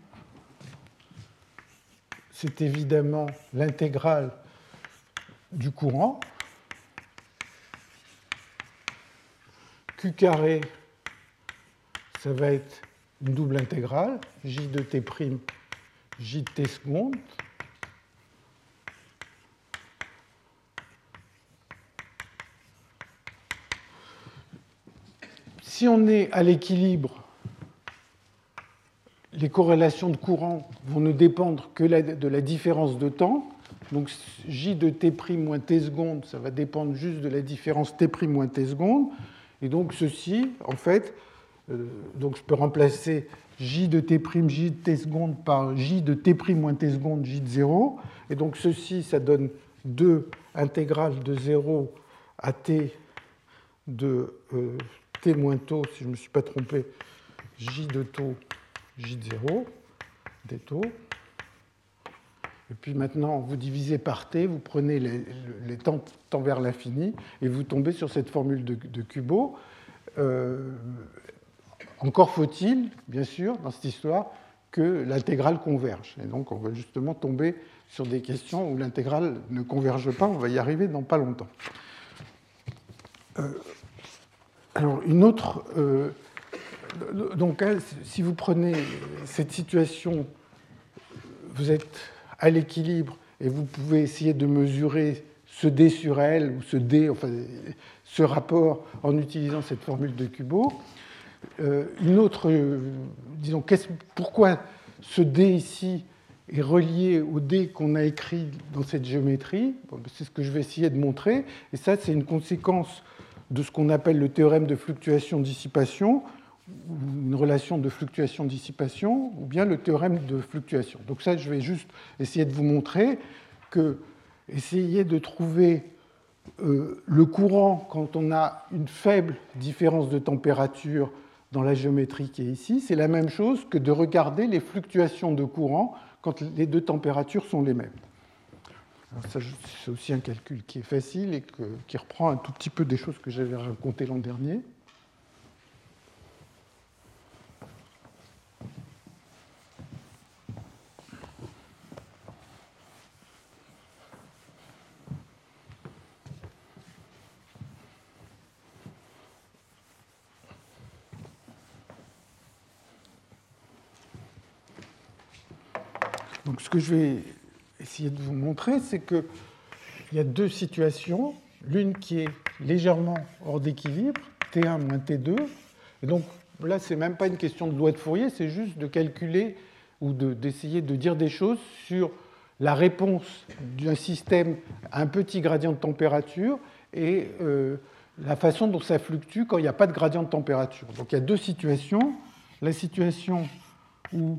c'est évidemment l'intégrale du courant. Q carré, ça va être une double intégrale, J de T' JT seconde. Si on est à l'équilibre, les corrélations de courant vont ne dépendre que de la différence de temps. Donc J de T' moins T seconde, ça va dépendre juste de la différence T' moins T seconde. Et donc ceci, en fait, euh, donc je peux remplacer j de t', j de t seconde par j de t' moins t seconde, j de 0. Et donc ceci, ça donne 2 intégrales de 0 à t de euh, t moins taux, si je ne me suis pas trompé, j de taux, j de 0, des taux. Et puis maintenant, vous divisez par t, vous prenez les, temps, vers l'infini, et vous tombez sur cette formule de, de Kubo. Euh, encore faut-il, bien sûr, dans cette histoire, que l'intégrale converge. Et donc, on va justement tomber sur des questions où l'intégrale ne converge pas. On va y arriver dans pas longtemps. Euh, alors, une autre. Euh, donc, hein, si vous prenez cette situation, vous êtes à l'équilibre et vous pouvez essayer de mesurer ce D sur L ou ce D, enfin ce rapport en utilisant cette formule de Kubo. Euh, une autre, euh, disons, pourquoi ce D ici est relié au D qu'on a écrit dans cette géométrie? Ben, C'est ce que je vais essayer de montrer. Et ça, c'est une conséquence de ce qu'on appelle le théorème de fluctuation-dissipation, une relation de fluctuation-dissipation, ou bien le théorème de fluctuation. Donc ça, je vais juste essayer de vous montrer que essayer de trouver euh, le courant quand on a une faible différence de température dans la géométrie qui est ici, c'est la même chose que de regarder les fluctuations de courant quand les deux températures sont les mêmes. C'est aussi un calcul qui est facile et qui reprend un tout petit peu des choses que j'avais racontées l'an dernier. Donc ce que je vais essayer de vous montrer, c'est qu'il y a deux situations. L'une qui est légèrement hors d'équilibre, T1 moins T2. Et donc là, ce n'est même pas une question de loi de Fourier, c'est juste de calculer ou d'essayer de, dire des choses sur la réponse d'un système à un petit gradient de température et euh, la façon dont ça fluctue quand il n'y a pas de gradient de température. Donc il y a deux situations. La situation où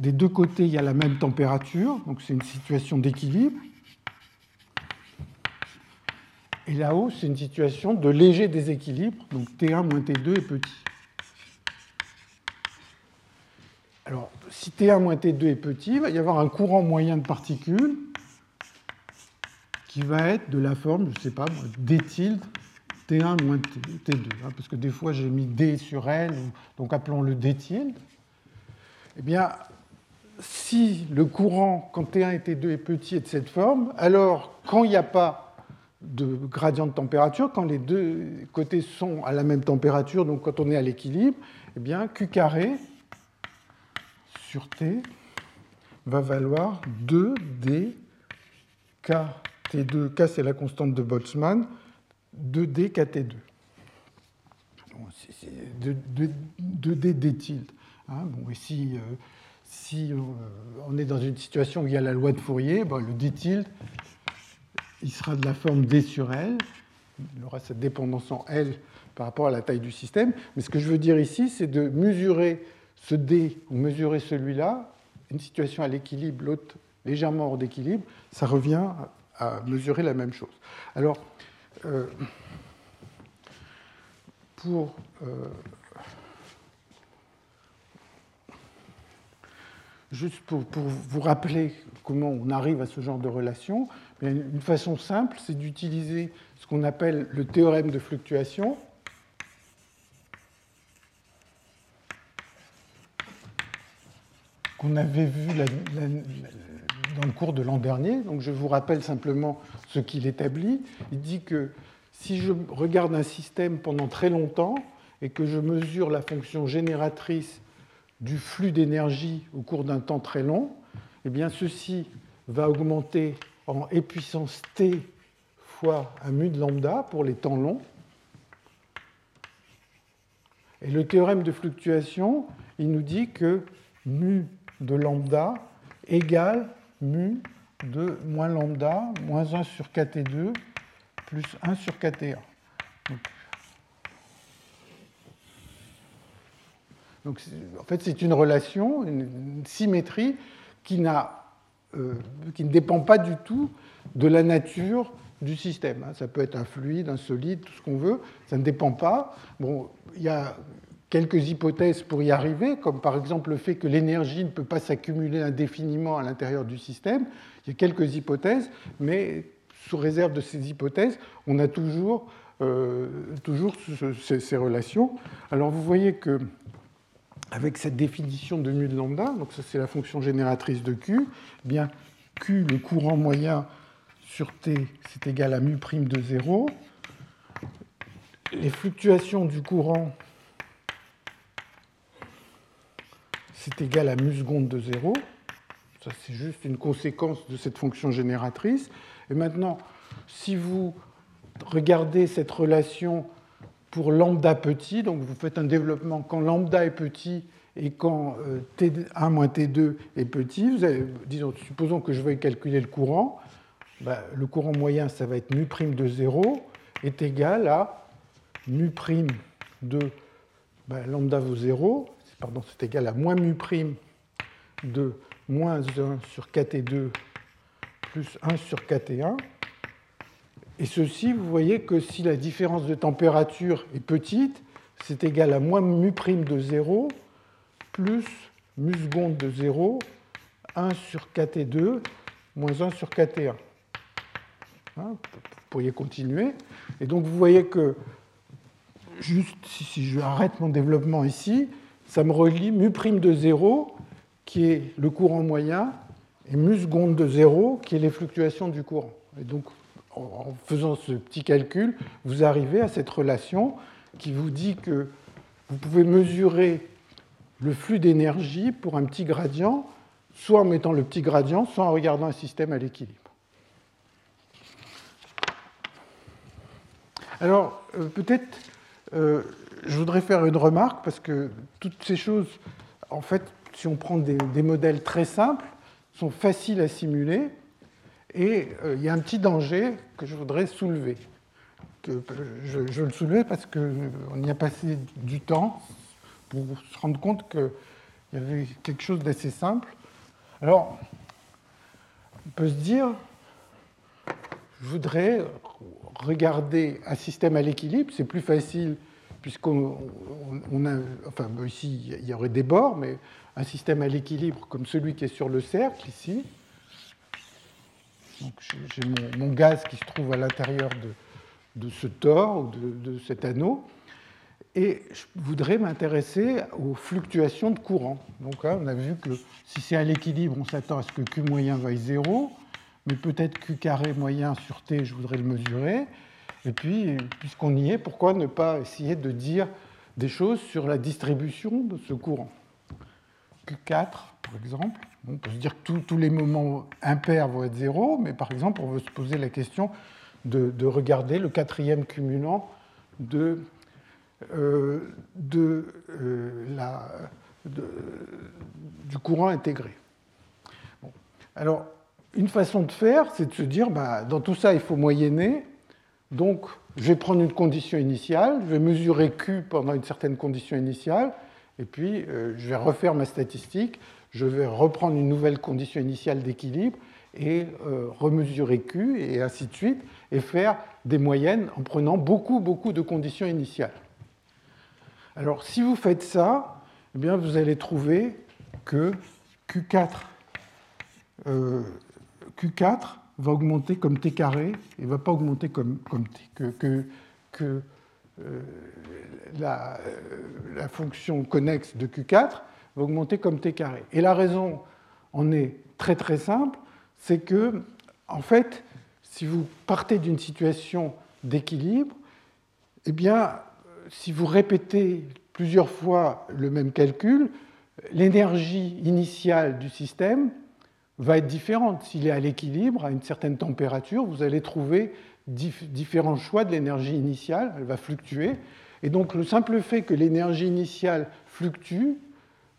des deux côtés, il y a la même température, donc c'est une situation d'équilibre. Et là-haut, c'est une situation de léger déséquilibre, donc T1 moins T2 est petit. Alors, si T1 moins T2 est petit, il va y avoir un courant moyen de particules qui va être de la forme, je ne sais pas, D tilde T1 moins T2, hein, parce que des fois j'ai mis D sur L, donc appelons-le D tilde. Eh bien, si le courant, quand T1 et T2 est petit, est de cette forme, alors quand il n'y a pas de gradient de température, quand les deux côtés sont à la même température, donc quand on est à l'équilibre, eh bien Q carré sur T va valoir 2D K T2, K c'est la constante de Boltzmann, 2D KT2. 2D D tilde. Bon, ici, si euh, on est dans une situation où il y a la loi de Fourier, le D tilde, il sera de la forme D sur L. Il aura cette dépendance en L par rapport à la taille du système. Mais ce que je veux dire ici, c'est de mesurer ce D ou mesurer celui-là, une situation à l'équilibre, l'autre légèrement hors d'équilibre, ça revient à mesurer la même chose. Alors, euh, pour euh, juste pour, vous rappeler comment on arrive à ce genre de relation, une façon simple, c'est d'utiliser ce qu'on appelle le théorème de fluctuation. qu'on avait vu dans le cours de l'an dernier. Donc je vous rappelle simplement ce qu'il établit. Il dit que si je regarde un système pendant très longtemps et que je mesure la fonction génératrice du flux d'énergie au cours d'un temps très long, eh bien ceci va augmenter en e puissance t fois un mu de lambda pour les temps longs. Et le théorème de fluctuation, il nous dit que mu de lambda égale mu de moins lambda moins 1 sur kt2 plus 1 sur kt1. Donc, en fait, c'est une relation, une, symétrie qui, euh, qui, ne dépend pas du tout de la nature du système. Hein. Ça peut être un fluide, un solide, tout ce qu'on veut, ça ne dépend pas. Bon, il y a quelques hypothèses pour y arriver, comme par exemple le fait que l'énergie ne peut pas s'accumuler indéfiniment à l'intérieur du système. Il y a quelques hypothèses, mais sous réserve de ces hypothèses, on a toujours, euh, toujours ces, relations. Alors vous voyez que avec cette définition de mu de lambda, donc ça c'est la fonction génératrice de Q, eh bien Q, le courant moyen sur T, c'est égal à mu prime de 0. Les fluctuations du courant, c'est égal à mu seconde de 0. Ça c'est juste une conséquence de cette fonction génératrice. Et maintenant, si vous regardez cette relation pour lambda petit, donc vous faites un développement quand lambda est petit et quand T1 euh, moins T2 est petit, vous avez, disons, supposons que je veuille calculer le courant, bah, le courant moyen, ça va être mu' de 0 est égal à mu' de bah, lambda vaut 0, pardon, c'est égal à moins mu' de moins 1 sur kt2 plus 1 sur kt1. Et ceci, vous voyez que si la différence de température est petite, c'est égal à moins mu' de 0 plus mu seconde de 0, 1 sur kt2 moins 1 sur kt1. Hein, vous pourriez continuer. Et donc vous voyez que, juste si je arrête mon développement ici, ça me relie mu' de 0, qui est le courant moyen, et mu seconde de 0, qui est les fluctuations du courant. Et donc, en faisant ce petit calcul, vous arrivez à cette relation qui vous dit que vous pouvez mesurer le flux d'énergie pour un petit gradient, soit en mettant le petit gradient, soit en regardant un système à l'équilibre. Alors, euh, peut-être, euh, je voudrais faire une remarque, parce que toutes ces choses, en fait, si on prend des, modèles très simples, sont faciles à simuler, et euh, il y a un petit danger que je voudrais soulever. Que je, je, le soulevais parce qu'on y a passé du temps pour se rendre compte qu'il y avait quelque chose d'assez simple. Alors, on peut se dire, je voudrais regarder un système à l'équilibre, c'est plus facile puisqu'on a, enfin ici il y aurait des bords, mais un système à l'équilibre comme celui qui est sur le cercle ici. J'ai mon, gaz qui se trouve à l'intérieur de, ce tore ou de, cet anneau. Et je voudrais m'intéresser aux fluctuations de courant. Donc là, on a vu que si c'est à l'équilibre, on s'attend à ce que Q moyen vaille 0 mais peut-être Q carré moyen sur T, je voudrais le mesurer. Et puis, puisqu'on y est, pourquoi ne pas essayer de dire des choses sur la distribution de ce courant? Q4, par exemple, on peut se dire que tous les moments impairs vont être zéro, mais par exemple, on veut se poser la question de, regarder le quatrième cumulant de, euh, de, euh, la, du courant intégré. Alors, une façon de faire, c'est de se dire, bah, dans tout ça, il faut moyenner. Donc, je vais prendre une condition initiale, je vais mesurer Q pendant une certaine condition initiale, et puis euh, je vais refaire ma statistique, je vais reprendre une nouvelle condition initiale d'équilibre et euh, remesurer Q, et ainsi de suite, et faire des moyennes en prenant beaucoup, beaucoup de conditions initiales. Alors, si vous faites ça, eh bien, vous allez trouver que Q4 Q4 va augmenter comme t carré et ne va pas augmenter comme, comme t, que, que, euh, euh, la, fonction connexe de Q4 va augmenter comme t carré. Et la raison en est très très simple, c'est que, en fait, si vous partez d'une situation d'équilibre, eh bien, si vous répétez plusieurs fois le même calcul, l'énergie initiale du système va être différente. S'il est à l'équilibre, à une certaine température, vous allez trouver différents choix de l'énergie initiale, elle va fluctuer. Et donc le simple fait que l'énergie initiale fluctue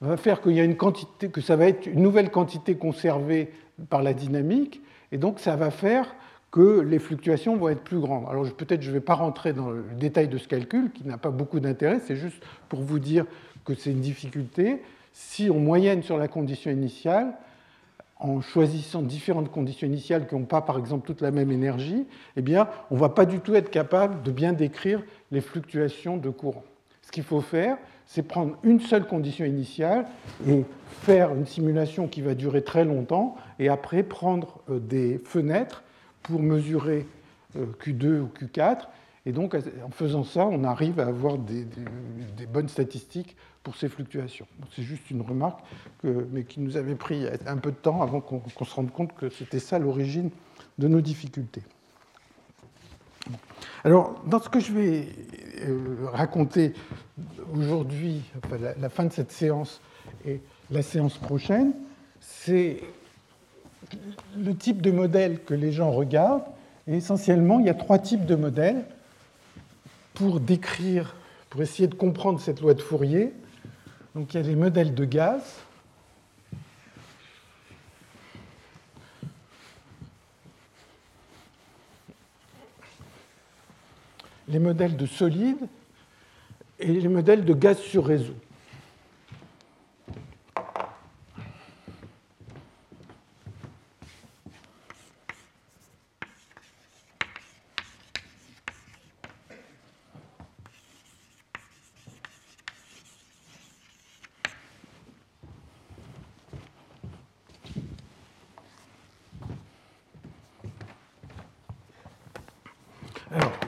va faire qu'il y a une quantité, que ça va être une nouvelle quantité conservée par la dynamique, et donc ça va faire que les fluctuations vont être plus grandes. Alors peut-être je ne vais pas rentrer dans le détail de ce calcul, qui n'a pas beaucoup d'intérêt, c'est juste pour vous dire que c'est une difficulté. Si on moyenne sur la condition initiale, en choisissant différentes conditions initiales qui n'ont pas, par exemple, toute la même énergie, eh bien, on ne va pas du tout être capable de bien décrire les fluctuations de courant. Ce qu'il faut faire, c'est prendre une seule condition initiale et faire une simulation qui va durer très longtemps, et après prendre euh, des fenêtres pour mesurer euh, Q2 ou Q4. Et donc, en faisant ça, on arrive à avoir des, des bonnes statistiques pour ces fluctuations. C'est juste une remarque, mais qui nous avait pris un peu de temps avant qu'on se rende compte que c'était ça l'origine de nos difficultés. Alors, dans ce que je vais euh, raconter aujourd'hui, la, fin de cette séance et la séance prochaine, c'est le type de modèle que les gens regardent Et essentiellement, il y a trois types de modèles pour décrire, pour essayer de comprendre cette loi de Fourier. Donc il y a les modèles de gaz, les modèles de solides et les modèles de gaz sur réseau.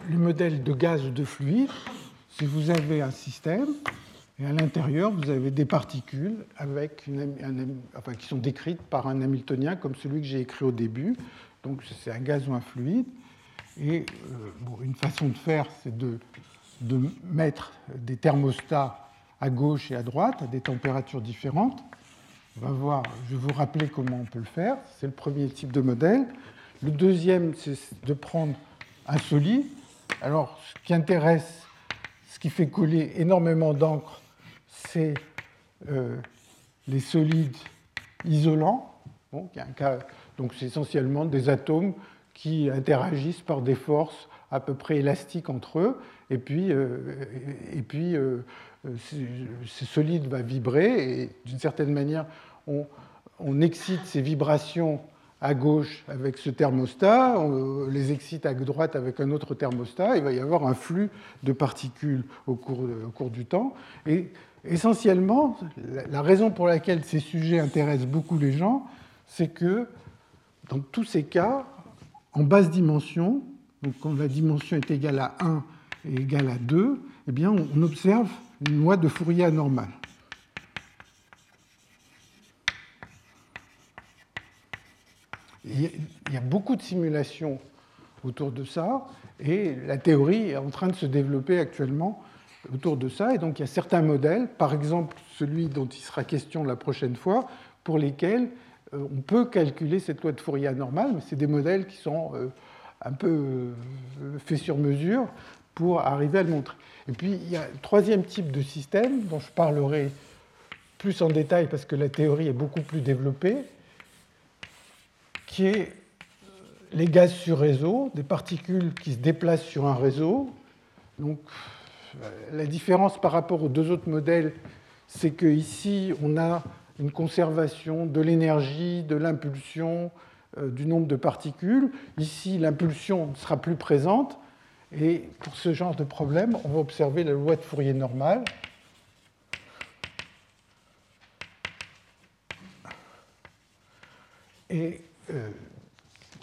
De gaz ou de fluide, si vous avez un système, et à l'intérieur, vous avez des particules avec qui sont décrites par un Hamiltonien comme celui que j'ai écrit au début. Donc c'est un gaz ou un fluide. Et euh, une façon de faire, c'est de, de, mettre des thermostats à gauche et à droite à des températures différentes. On va voir, je vais vous rappeler comment on peut le faire. C'est le premier type de modèle. Le deuxième, c'est de prendre un solide alors, ce qui intéresse, ce qui fait couler énormément d'encre, c'est euh, les solides isolants. Donc, c'est essentiellement des atomes qui interagissent par des forces à peu près élastiques entre eux. Et puis, euh, et puis euh, vibrer et d'une certaine manière, on excite ces vibrations à gauche avec ce thermostat, on les excite à droite avec un autre thermostat, il va y avoir un flux de particules au cours, du temps. Et essentiellement, la raison pour laquelle ces sujets intéressent beaucoup les gens, c'est que dans tous ces cas, en basse dimension, donc quand la dimension est égale à 1 et égale à 2, eh on observe une loi de Fourier anormale. Il y a beaucoup de simulations autour de ça, et la théorie est en train de se développer actuellement autour de ça. Et donc il y a certains modèles, par exemple celui dont il sera question la prochaine fois, pour lesquels euh, on peut calculer cette loi de Fourier anormale, mais c'est des modèles qui sont euh, un peu euh, faits sur mesure pour arriver à le montrer. Et puis il y a le troisième type de système dont je parlerai plus en détail parce que la théorie est beaucoup plus développée, qui est les gaz sur réseau, des particules qui se déplacent sur un réseau. Donc, euh, la différence par rapport aux deux autres modèles, c'est qu'ici, on a une conservation de l'énergie, de l'impulsion, euh, du nombre de particules. Ici, l'impulsion sera plus présente. Et pour ce genre de problème, on va observer la loi de Fourier normale. Et euh,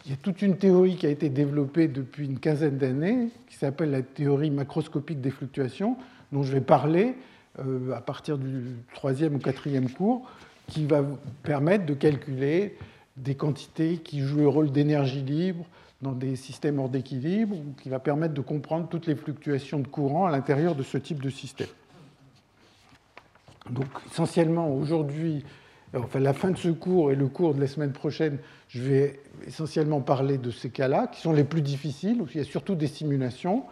il y a toute une théorie qui a été développée depuis une quinzaine d'années, qui s'appelle la théorie macroscopique des fluctuations, dont je vais parler euh, à partir du troisième ou quatrième cours, qui va permettre de calculer des quantités qui jouent le rôle d'énergie libre dans des systèmes hors d'équilibre, qui va permettre de comprendre toutes les fluctuations de courant à l'intérieur de ce type de système. Donc essentiellement, aujourd'hui, enfin la fin de ce cours et le cours de la semaine prochaine, je vais essentiellement parler de ces cas-là, qui sont les plus difficiles, où il y a surtout des simulations,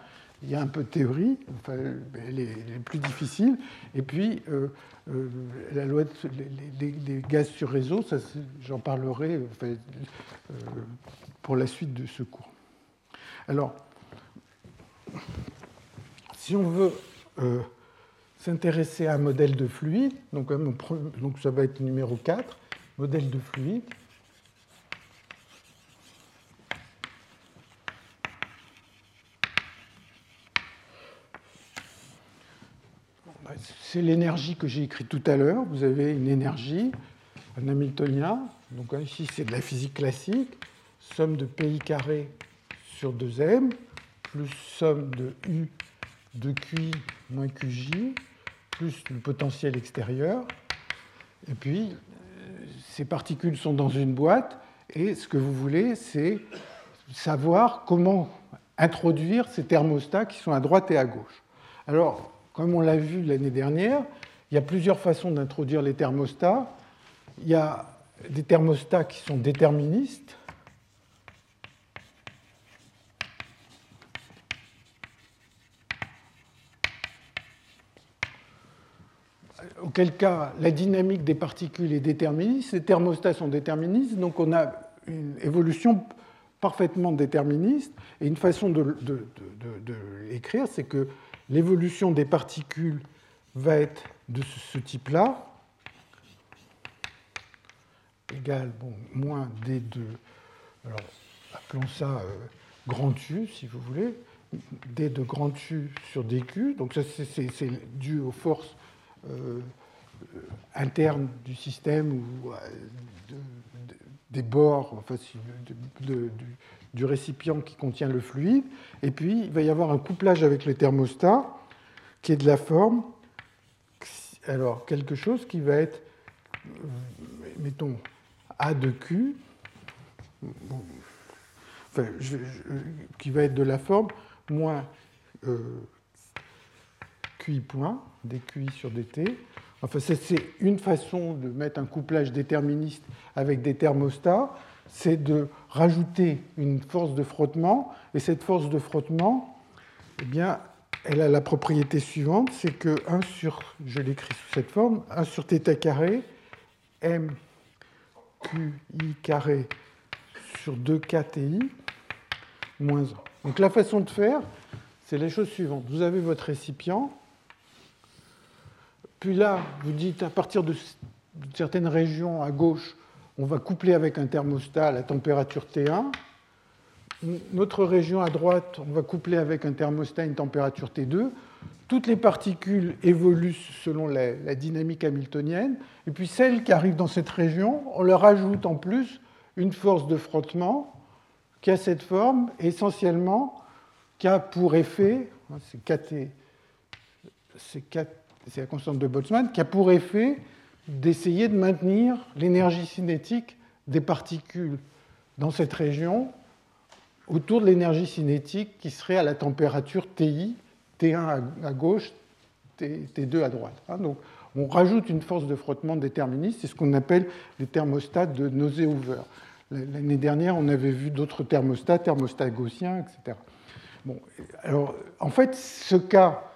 il y a un peu de théorie, enfin, les, plus difficiles, et puis euh, euh, la loi des, gaz sur réseau, j'en parlerai euh, pour la suite de ce cours. Alors, si on veut s'intéresser à un modèle de fluide, donc, donc ça va être numéro 4, modèle de fluide. C'est l'énergie que j'ai écrite tout à l'heure. Vous avez une énergie, un Hamiltonien. Donc ici, c'est de la physique classique. Somme de pi carré sur 2m, plus somme de U de QI moins QJ, plus le potentiel extérieur. Et puis, euh, ces particules sont dans une boîte, et ce que vous voulez, c'est savoir comment introduire ces thermostats qui sont à droite et à gauche. Alors, comme on l'a vu l'année dernière, il y a plusieurs façons d'introduire les thermostats. Il y a des thermostats qui sont déterministes. Auquel cas la dynamique des particules est déterministe, les thermostats sont déterministes, donc on a une évolution parfaitement déterministe. Et une façon de, l'écrire, c'est que l'évolution des particules va être de ce type-là, égal bon, moins d2, alors appelons ça euh, grand U si vous voulez, d de grand U sur dq, donc ça c'est dû aux forces euh, internes du système ou euh, des bords du, récipient qui contient le fluide, et puis il va y avoir un couplage avec le thermostat qui est de la forme, alors quelque chose qui va être, mettons, a de Q, qui va être de la forme moins euh, QI point, dQi sur dt. Enfin, c'est une façon de mettre un couplage déterministe avec des thermostats, c'est de rajouter une force de frottement, et cette force de frottement, eh bien, elle a la propriété suivante, c'est que 1 sur, je l'écris sous cette forme, 1 sur θ carré, m QI carré sur 2KTI moins 1. Donc la façon de faire, c'est les choses suivantes. Vous avez votre récipient, puis là, vous dites à partir de certaines régions à gauche, on va coupler avec un thermostat à la température T1. Notre région à droite, on va coupler avec un thermostat à une température T2 toutes les particules évoluent selon la, dynamique hamiltonienne, et puis celles qui arrivent dans cette région, on leur ajoute en plus une force de frottement qui a cette forme, essentiellement, qui a pour effet, hein, c'est KT, c'est la constante de Boltzmann, qui a pour effet d'essayer de maintenir l'énergie cinétique des particules dans cette région autour de l'énergie cinétique qui serait à la température TI, T1 à gauche, T2 à droite. Hein. Donc, on rajoute une force de frottement déterministe, c'est ce qu'on appelle les thermostats de Nausé-Hoover. L'année dernière, on avait vu d'autres thermostats, thermostats gaussiens, etc. Bon, alors, en fait, ce cas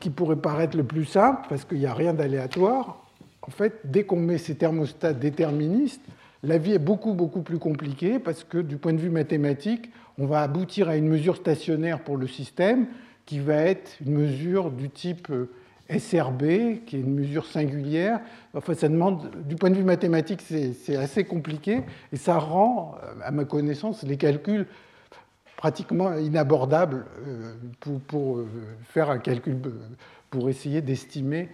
qui pourrait paraître le plus simple, parce qu'il n'y a rien d'aléatoire, en fait, dès qu'on met ces thermostats déterministes, la vie est beaucoup, beaucoup plus compliquée, parce que du point de vue mathématique, on va aboutir à une mesure stationnaire pour le système qui va être une mesure du type euh, SRB, qui est une mesure singulière. Enfin, ça demande, du point de vue mathématique, c'est assez compliqué et ça rend, euh, à ma connaissance, les calculs pratiquement inabordables euh, pour, faire un calcul, pour essayer d'estimer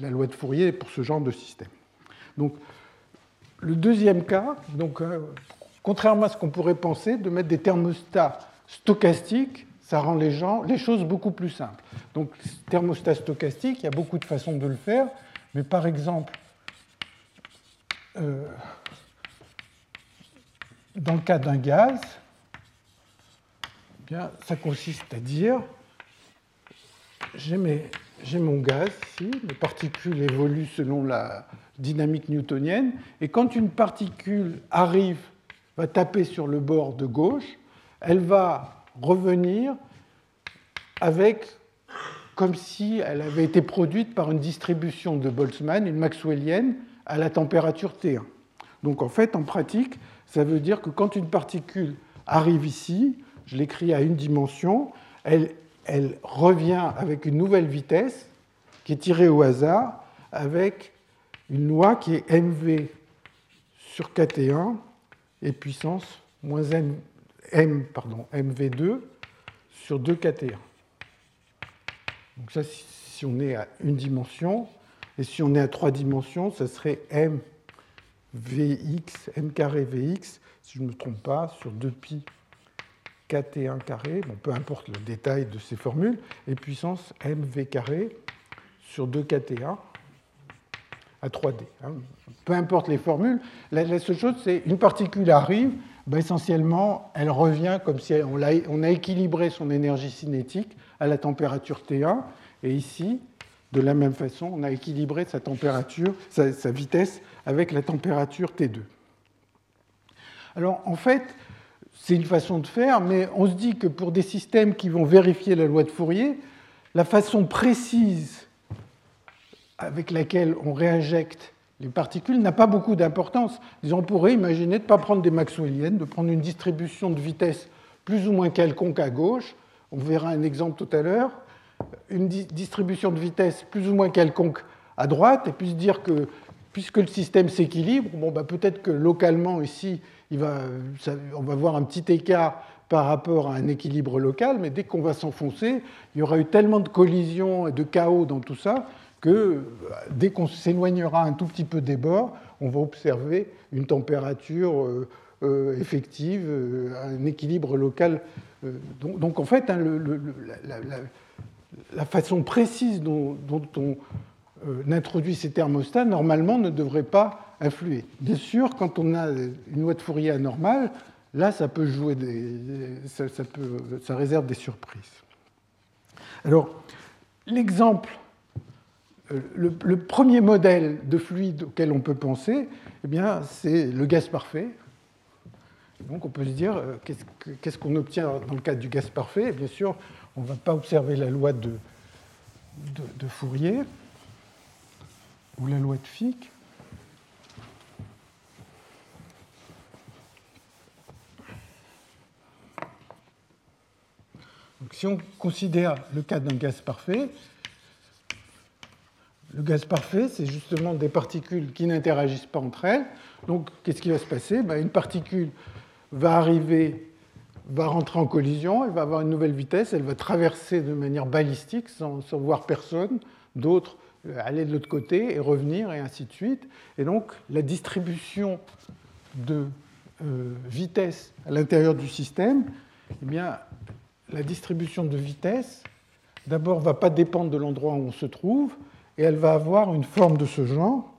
la loi de Fourier pour ce genre de système. Donc, le deuxième cas, donc, contrairement à ce qu'on pourrait penser, de mettre des thermostats stochastiques, ça rend les, gens, les choses beaucoup plus simples. Donc, thermostat stochastique, il y a beaucoup de façons de le faire, mais par exemple, euh, dans le cas d'un gaz, eh bien, ça consiste à dire j'ai mon gaz ici, les particules évoluent selon la dynamique newtonienne, et quand une particule arrive va taper sur le bord de gauche, elle va revenir avec comme si elle avait été produite par une distribution de Boltzmann, une maxwellienne, à la température T1. Donc en fait, en pratique, ça veut dire que quand une particule arrive ici, je l'écris à une dimension, elle, revient avec une nouvelle vitesse qui est tirée au hasard avec une loi qui est mv sur kt1 et puissance moins m, m pardon, mv2 sur 2kt1. Donc ça, si on est à une dimension, et si on est à trois dimensions, ça serait m vx, m carré vx, si je ne me trompe pas, sur 2pi kt1 carré, bon, peu importe le détail de ces formules, et puissance mv carré sur 2kt1 à 3D. Hein. Peu importe les formules, la, seule chose, c'est une particule arrive, ben essentiellement, elle revient comme si on a, on a, équilibré son énergie cinétique à la température T1, et ici, de la même façon, on a équilibré sa température, sa, vitesse avec la température T2. Alors, en fait, c'est une façon de faire, mais on se dit que pour des systèmes qui vont vérifier la loi de Fourier, la façon précise avec laquelle on réinjecte les particules n'a pas beaucoup d'importance. On pourrait imaginer de ne pas prendre des maxwelliennes, de prendre une distribution de vitesse plus ou moins quelconque à gauche. On verra un exemple tout à l'heure. Une distribution de vitesse plus ou moins quelconque à droite, et puis se dire que puisque le système s'équilibre, bon, bah, peut-être que localement ici, il va, on va voir un petit écart par rapport à un équilibre local, mais dès qu'on va s'enfoncer, il y aura eu tellement de collisions et de chaos dans tout ça que dès qu'on s'éloignera un tout petit peu des bords, on va observer une température euh, euh, effective, euh, un équilibre local. Donc, en fait, hein, la, façon précise dont, on introduit ces thermostats, normalement, ne devrait pas influer. Bien sûr, quand on a une loi de Fourier anormale, là, ça peut jouer ça, ça réserve des surprises. Alors, l'exemple euh, le, premier modèle de fluide auquel on peut penser, eh bien, c'est le gaz parfait. Donc on peut se dire, euh, qu'est-ce qu'on obtient dans le cadre du gaz parfait? Bien sûr, on ne va pas observer la loi de, Fourier ou la loi de Fick. Si on considère le cas d'un gaz parfait, le gaz parfait, c'est justement des particules qui n'interagissent pas entre elles. Donc, qu'est-ce qui va se passer? Ben, Une particule va arriver, va rentrer en collision, elle va avoir une nouvelle vitesse, elle va traverser de manière balistique sans, voir personne, d'autres euh, aller de l'autre côté et revenir, et ainsi de suite. Et donc, la distribution de euh, vitesse à l'intérieur du système, eh bien, la distribution de vitesse, d'abord, ne va pas dépendre de l'endroit où on se trouve, et elle va avoir une forme de ce genre.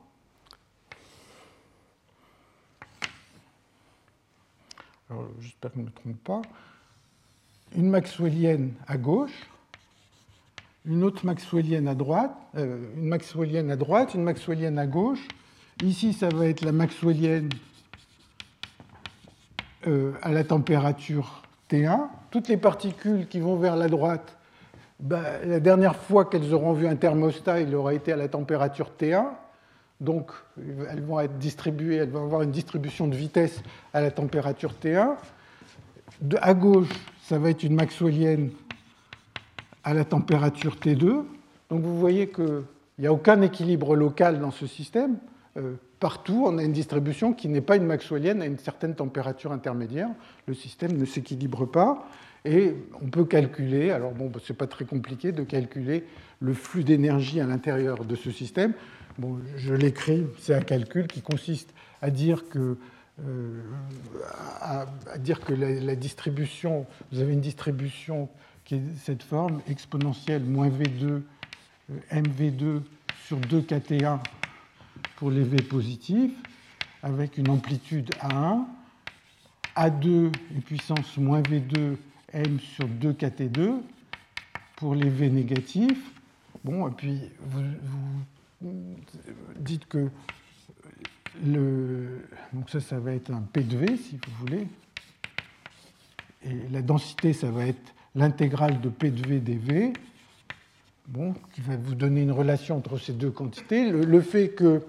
J'espère que je ne me trompe pas. Une maxwellienne à gauche, une autre maxwellienne à droite, euh, une maxwellienne à droite, une maxwellienne à gauche. Ici, ça va être la maxwellienne euh, à la température T1. Toutes les particules qui vont vers la droite ben, la dernière fois qu'elles auront vu un thermostat, il aura été à la température T1. Donc, elles vont être distribuées, elles vont avoir une distribution de vitesse à la température T1. De, à gauche, ça va être une maxwellienne à la température T2. Donc, vous voyez qu'il n'y a aucun équilibre local dans ce système. Euh, partout, on a une distribution qui n'est pas une maxwellienne à une certaine température intermédiaire. Le système ne s'équilibre pas. Et on peut calculer, alors bon, ce n'est pas très compliqué de calculer le flux d'énergie à l'intérieur de ce système. Bon, je l'écris, c'est un calcul qui consiste à dire que, euh, à, dire que la, distribution, vous avez une distribution qui est cette forme, exponentielle moins V2, euh, MV2 sur 2KT1 pour les V positifs, avec une amplitude A1, A2 et puissance moins V2 m sur 2 kt2 pour les v négatifs. Bon, et puis vous, dites que le, donc ça, ça va être un P de V, si vous voulez. Et la densité, ça va être l'intégrale de P de V dV, bon, qui va vous donner une relation entre ces deux quantités. le fait que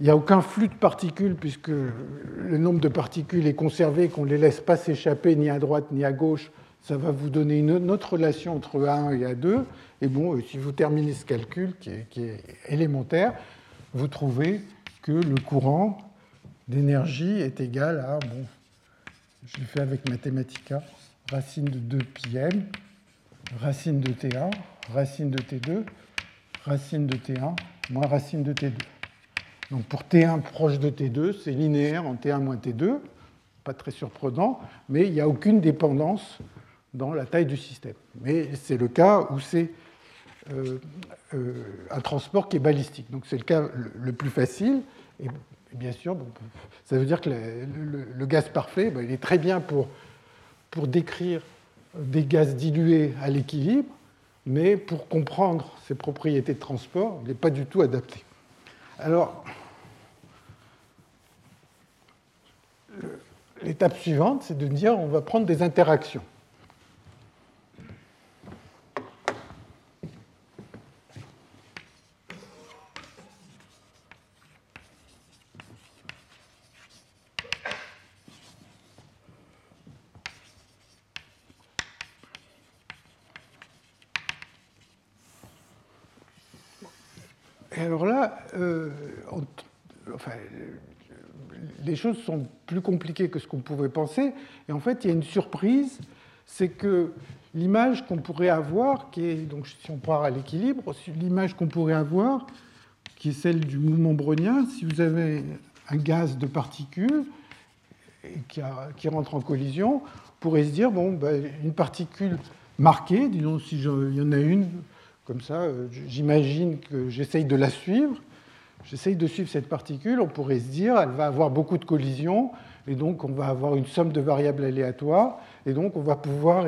il n'y a aucun flux de particules puisque le nombre de particules est conservé, qu'on ne les laisse pas s'échapper ni à droite ni à gauche. Ça va vous donner une autre relation entre A1 et A2. Et bon, si vous terminez ce calcul qui est, élémentaire, vous trouvez que le courant d'énergie est égal à, bon, je le fais avec Mathematica, racine de 2 πm, racine de T1, racine de T2, racine de T1, moins racine de T2. Donc pour T1 proche de T2, c'est linéaire en T1 moins T2, pas très surprenant, mais il n'y a aucune dépendance dans la taille du système. Mais c'est le cas où c'est euh, euh, un transport qui est balistique. Donc c'est le cas le plus facile. Et, bien sûr, ça veut dire que le, gaz parfait, ben, il est très bien pour, pour décrire des gaz dilués à l'équilibre, mais pour comprendre ses propriétés de transport, il n'est pas du tout adapté. Alors, l'étape suivante, c'est de dire on va prendre des interactions. Alors là, euh, enfin, les choses sont plus compliquées que ce qu'on pouvait penser. Et en fait, il y a une surprise, c'est que l'image qu'on pourrait avoir, qui est, donc si on part à l'équilibre, l'image qu'on pourrait avoir, qui est celle du mouvement brownien, si vous avez un gaz de particules qui, rentre en collision, on pourrait se dire, bon, ben, une particule marquée, disons il y en a une, comme ça, euh, j'imagine que j'essaye de la suivre, j'essaye de suivre cette particule, on pourrait se dire, elle va avoir beaucoup de collisions, et donc on va avoir une somme de variables aléatoires, et donc on va pouvoir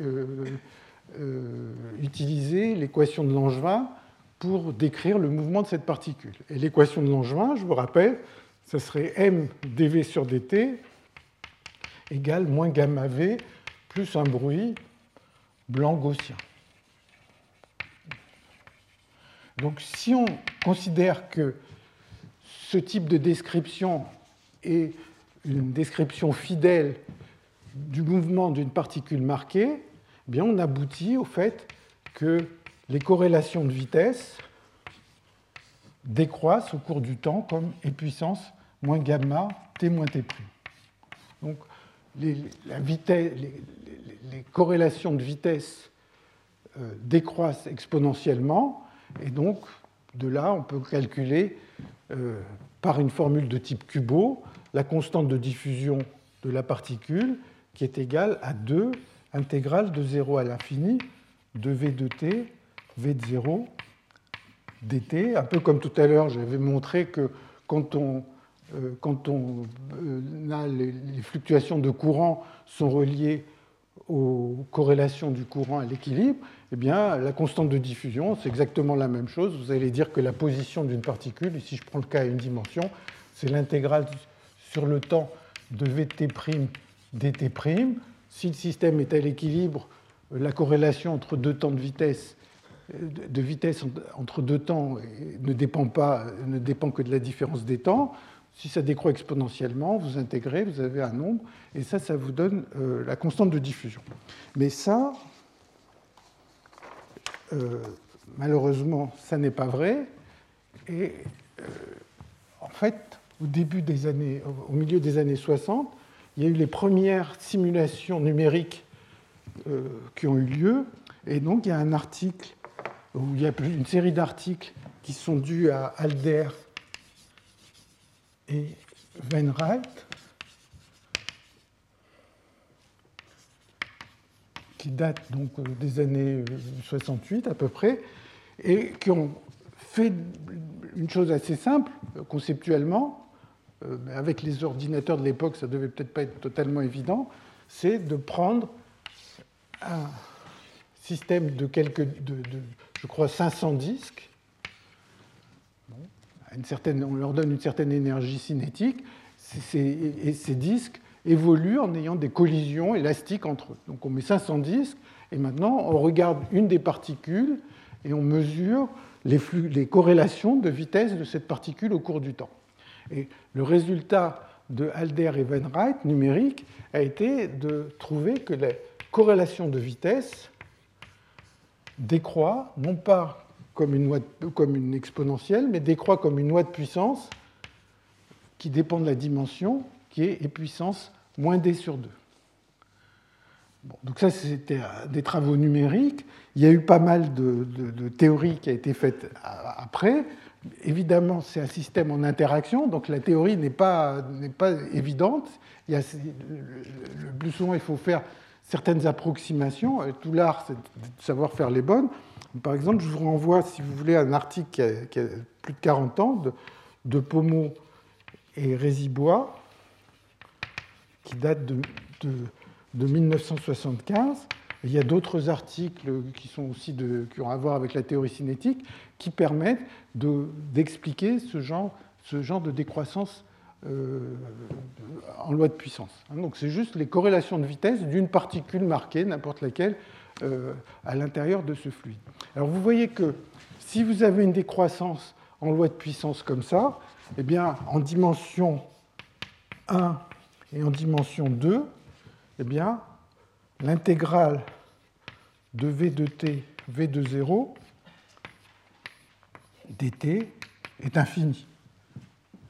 euh, euh, utiliser l'équation de Langevin pour décrire le mouvement de cette particule. Et l'équation de Langevin, je vous rappelle, ce serait m dv sur dt égale moins gamma v plus un bruit blanc gaussien. Donc si on considère que ce type de description est une description fidèle du mouvement d'une particule marquée, eh bien on aboutit au fait que les corrélations de vitesse décroissent au cours du temps comme e puissance moins gamma t moins t'. Donc les, corrélations de vitesse euh, décroissent exponentiellement et donc, de là, on peut calculer euh, par une formule de type Kubo la constante de diffusion de la particule qui est égale à 2 intégrale de 0 à l'infini de V de t, V de 0 dt. Un peu comme tout à l'heure, j'avais montré que quand on, euh, quand on euh, a les, les, fluctuations de courant sont reliées aux corrélations du courant à l'équilibre, eh bien, la constante de diffusion, c'est exactement la même chose. Vous allez dire que la position d'une particule, ici je prends le cas à une dimension, c'est l'intégrale sur le temps de Vt' dt'. Si le système est à l'équilibre, la corrélation entre deux temps de vitesse, de vitesse entre deux temps ne dépend, pas, ne dépend que de la différence des temps. Si ça décroît exponentiellement, vous intégrez, vous avez un nombre, et ça, ça vous donne euh, la constante de diffusion. Mais ça, euh, malheureusement, ça n'est pas vrai. Et euh, en fait, au début des années, au milieu des années 60, il y a eu les premières simulations numériques euh, qui ont eu lieu. Et donc, il y a un article, où il y a une série d'articles qui sont dus à Alder et Wainwright, qui datent donc euh, des années 68 euh, à peu près, et qui ont fait une chose assez simple conceptuellement, euh, avec les ordinateurs de l'époque, ça devait peut-être pas être totalement évident, c'est de prendre un système de quelques, de, je crois, 500 disques. une certaine, on leur donne une certaine énergie cinétique, et ces disques évoluent en ayant des collisions élastiques entre eux. Donc on met 500 disques et maintenant on regarde une des particules et on mesure les, flux, corrélations de vitesse de cette particule au cours du temps. Et le résultat de Alder et Wainwright numérique a été de trouver que les corrélations de vitesse décroît, non pas comme une, comme une exponentielle, mais décroît comme une loi de puissance qui dépend de la dimension, qui est e puissance moins d sur 2. donc ça, c'était euh, des travaux numériques. Il y a eu pas mal de, théories qui a été faites après. Évidemment, c'est un système en interaction, donc la théorie n'est pas, pas évidente. Le plus souvent, il faut faire certaines approximations. Tout l'art, c'est de savoir faire les bonnes. Par exemple, je vous renvoie, si vous voulez, un article qui a, plus de 40 ans de, de et Résibois qui date de, de, 1975. il y a d'autres articles qui, sont aussi de, qui ont à voir avec la théorie cinétique qui permettent d'expliquer ce, genre, ce genre de décroissance en loi de puissance. Hein, donc c'est juste les corrélations de vitesse d'une particule marquée, n'importe laquelle, à l'intérieur de ce fluide. Alors vous voyez que si vous avez une décroissance en loi de puissance comme ça, eh bien, en dimension 1 et en dimension 2, eh bien, l'intégrale de V de t, V de 0, dt est infinie.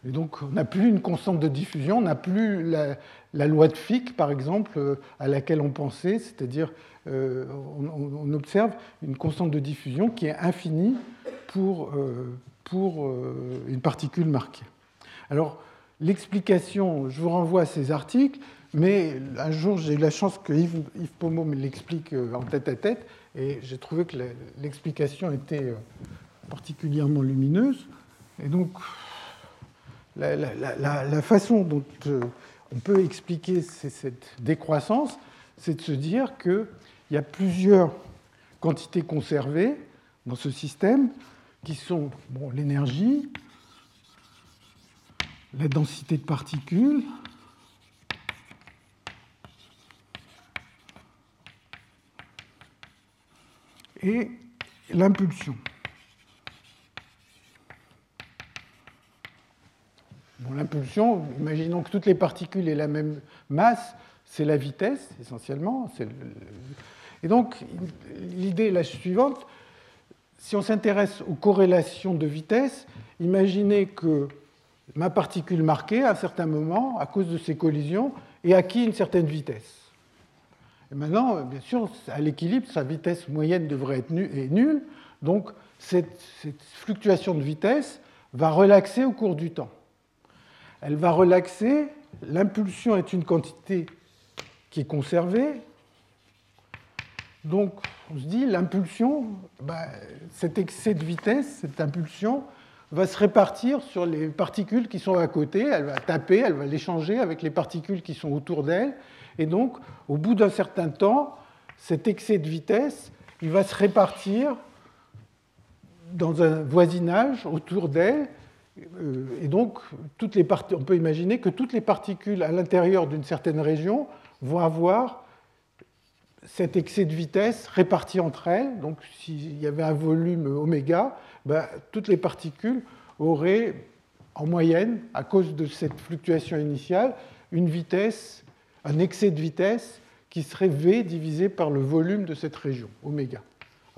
Et donc, on n'a plus une constante de diffusion, on n'a plus la, loi de Fick, par exemple, euh, à laquelle on pensait, c'est-à-dire euh, on, observe une constante de diffusion qui est infinie pour, euh, pour une particule marquée. Alors, l'explication, je vous renvoie à ces articles, mais un jour, j'ai eu la chance que Yves, Yves me l'explique en tête à tête, et j'ai trouvé que l'explication était particulièrement lumineuse. Et donc, la, façon dont euh, on peut expliquer cette décroissance, c'est de se dire qu'il y a plusieurs quantités conservées dans ce système qui sont bon, l'énergie, la densité de particules, et l'impulsion. l'impulsion, imaginons que toutes les particules aient la même masse, c'est la vitesse essentiellement. Et donc, l'idée est la suivante. Si on s'intéresse aux corrélations de vitesse, imaginez que ma particule marquée, à un certain moment, à cause de ces collisions, ait acquis une certaine vitesse. Et maintenant, bien sûr, à l'équilibre, sa vitesse moyenne devrait être nulle. Donc, cette fluctuation de vitesse va relaxer au cours du temps elle va relaxer. L'impulsion est une quantité qui est conservée. Donc, on se dit, l'impulsion, ben, cet excès de vitesse, cette impulsion, va se répartir sur les particules qui sont à côté, elle va taper, elle va l'échanger avec les particules qui sont autour d'elle, et donc, au bout d'un certain temps, cet excès de vitesse, il va se répartir dans un voisinage autour d'elle, euh, et donc, toutes les on peut imaginer que toutes les particules à l'intérieur d'une certaine région vont avoir cet excès de vitesse réparti entre elles. Donc, s'il y avait un volume oméga, ben, toutes les particules auraient, en moyenne, à cause de cette fluctuation initiale, une vitesse, un excès de vitesse qui serait V divisé par le volume de cette région, oméga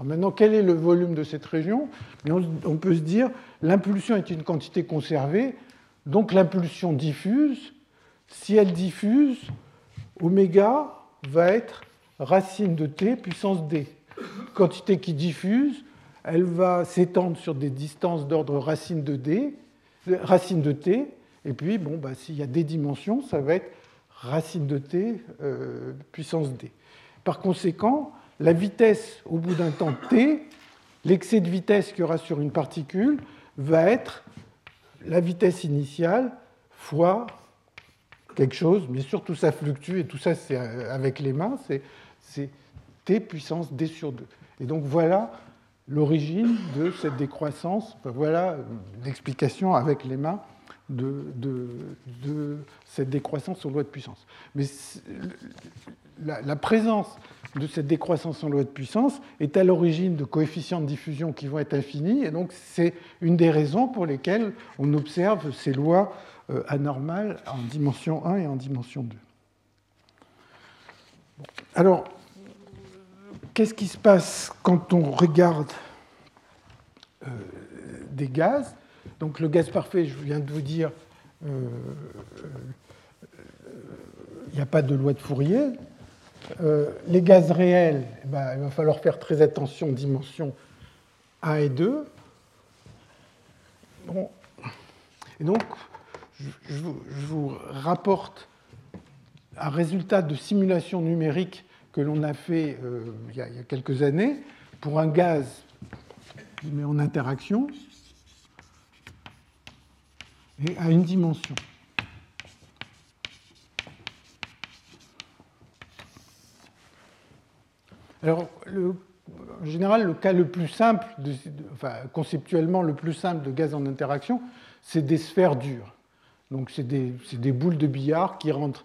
maintenant, quel est le volume de cette région? On peut se dire, l'impulsion est une quantité conservée, donc l'impulsion diffuse. Si elle diffuse, oméga va être racine de t puissance d. Quantité qui diffuse, elle va s'étendre sur des distances d'ordre racine de t, et puis bon, bah, s'il y a des dimensions, ça va être racine de t euh, puissance d. Par conséquent, la vitesse au bout d'un temps t, l'excès de vitesse qu'il y aura sur une particule va être la vitesse initiale fois quelque chose. Bien sûr, tout ça fluctue et tout ça, c'est avec les mains, c'est t puissance d sur 2. Et donc voilà l'origine de cette décroissance, voilà l'explication avec les mains de, cette décroissance en loi de puissance. Mais la, présence de cette décroissance en loi de puissance est à l'origine de coefficients de diffusion qui vont être infinis, et donc c'est une des raisons pour lesquelles on observe ces lois euh, anormales en dimension 1 et en dimension 2. Alors, qu'est-ce qui se passe quand on regarde euh, des gaz? Donc le gaz parfait, je viens de vous dire, euh, il n'y a pas de loi de Fourier, euh, les gaz réels, eh ben, il va falloir faire très attention aux dimensions 1 et 2. Et donc, je, vous, rapporte un résultat de simulation numérique que l'on a fait euh, il, y a, quelques années pour un gaz met en interaction et à une dimension. Alors, en général, le cas le plus simple, enfin, conceptuellement le plus simple de gaz en interaction, c'est des sphères dures. Donc c'est des, boules de billard qui rentrent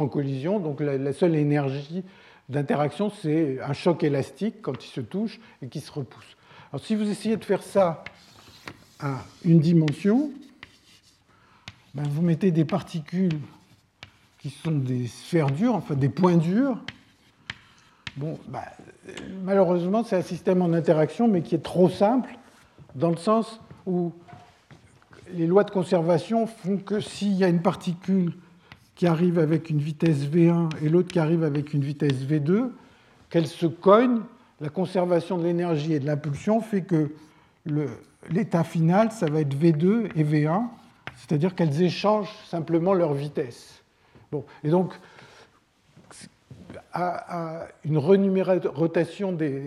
en collision. Donc la, seule énergie d'interaction, c'est un choc élastique quand ils se touchent et qui se repoussent. Alors si vous essayez de faire ça à une dimension, ben vous mettez des particules qui sont des sphères dures, enfin des points durs. Bon, ben, malheureusement, c'est un système en interaction, mais qui est trop simple, dans le sens où les lois de conservation font que s'il y a une particule qui arrive avec une vitesse V1 et l'autre qui arrive avec une vitesse V2, qu'elles se cognent, la conservation de l'énergie et de l'impulsion fait que l'état final, ça va être V2 et V1, c'est-à-dire qu'elles échangent simplement leur vitesse. Bon, et donc, à, une renumération des,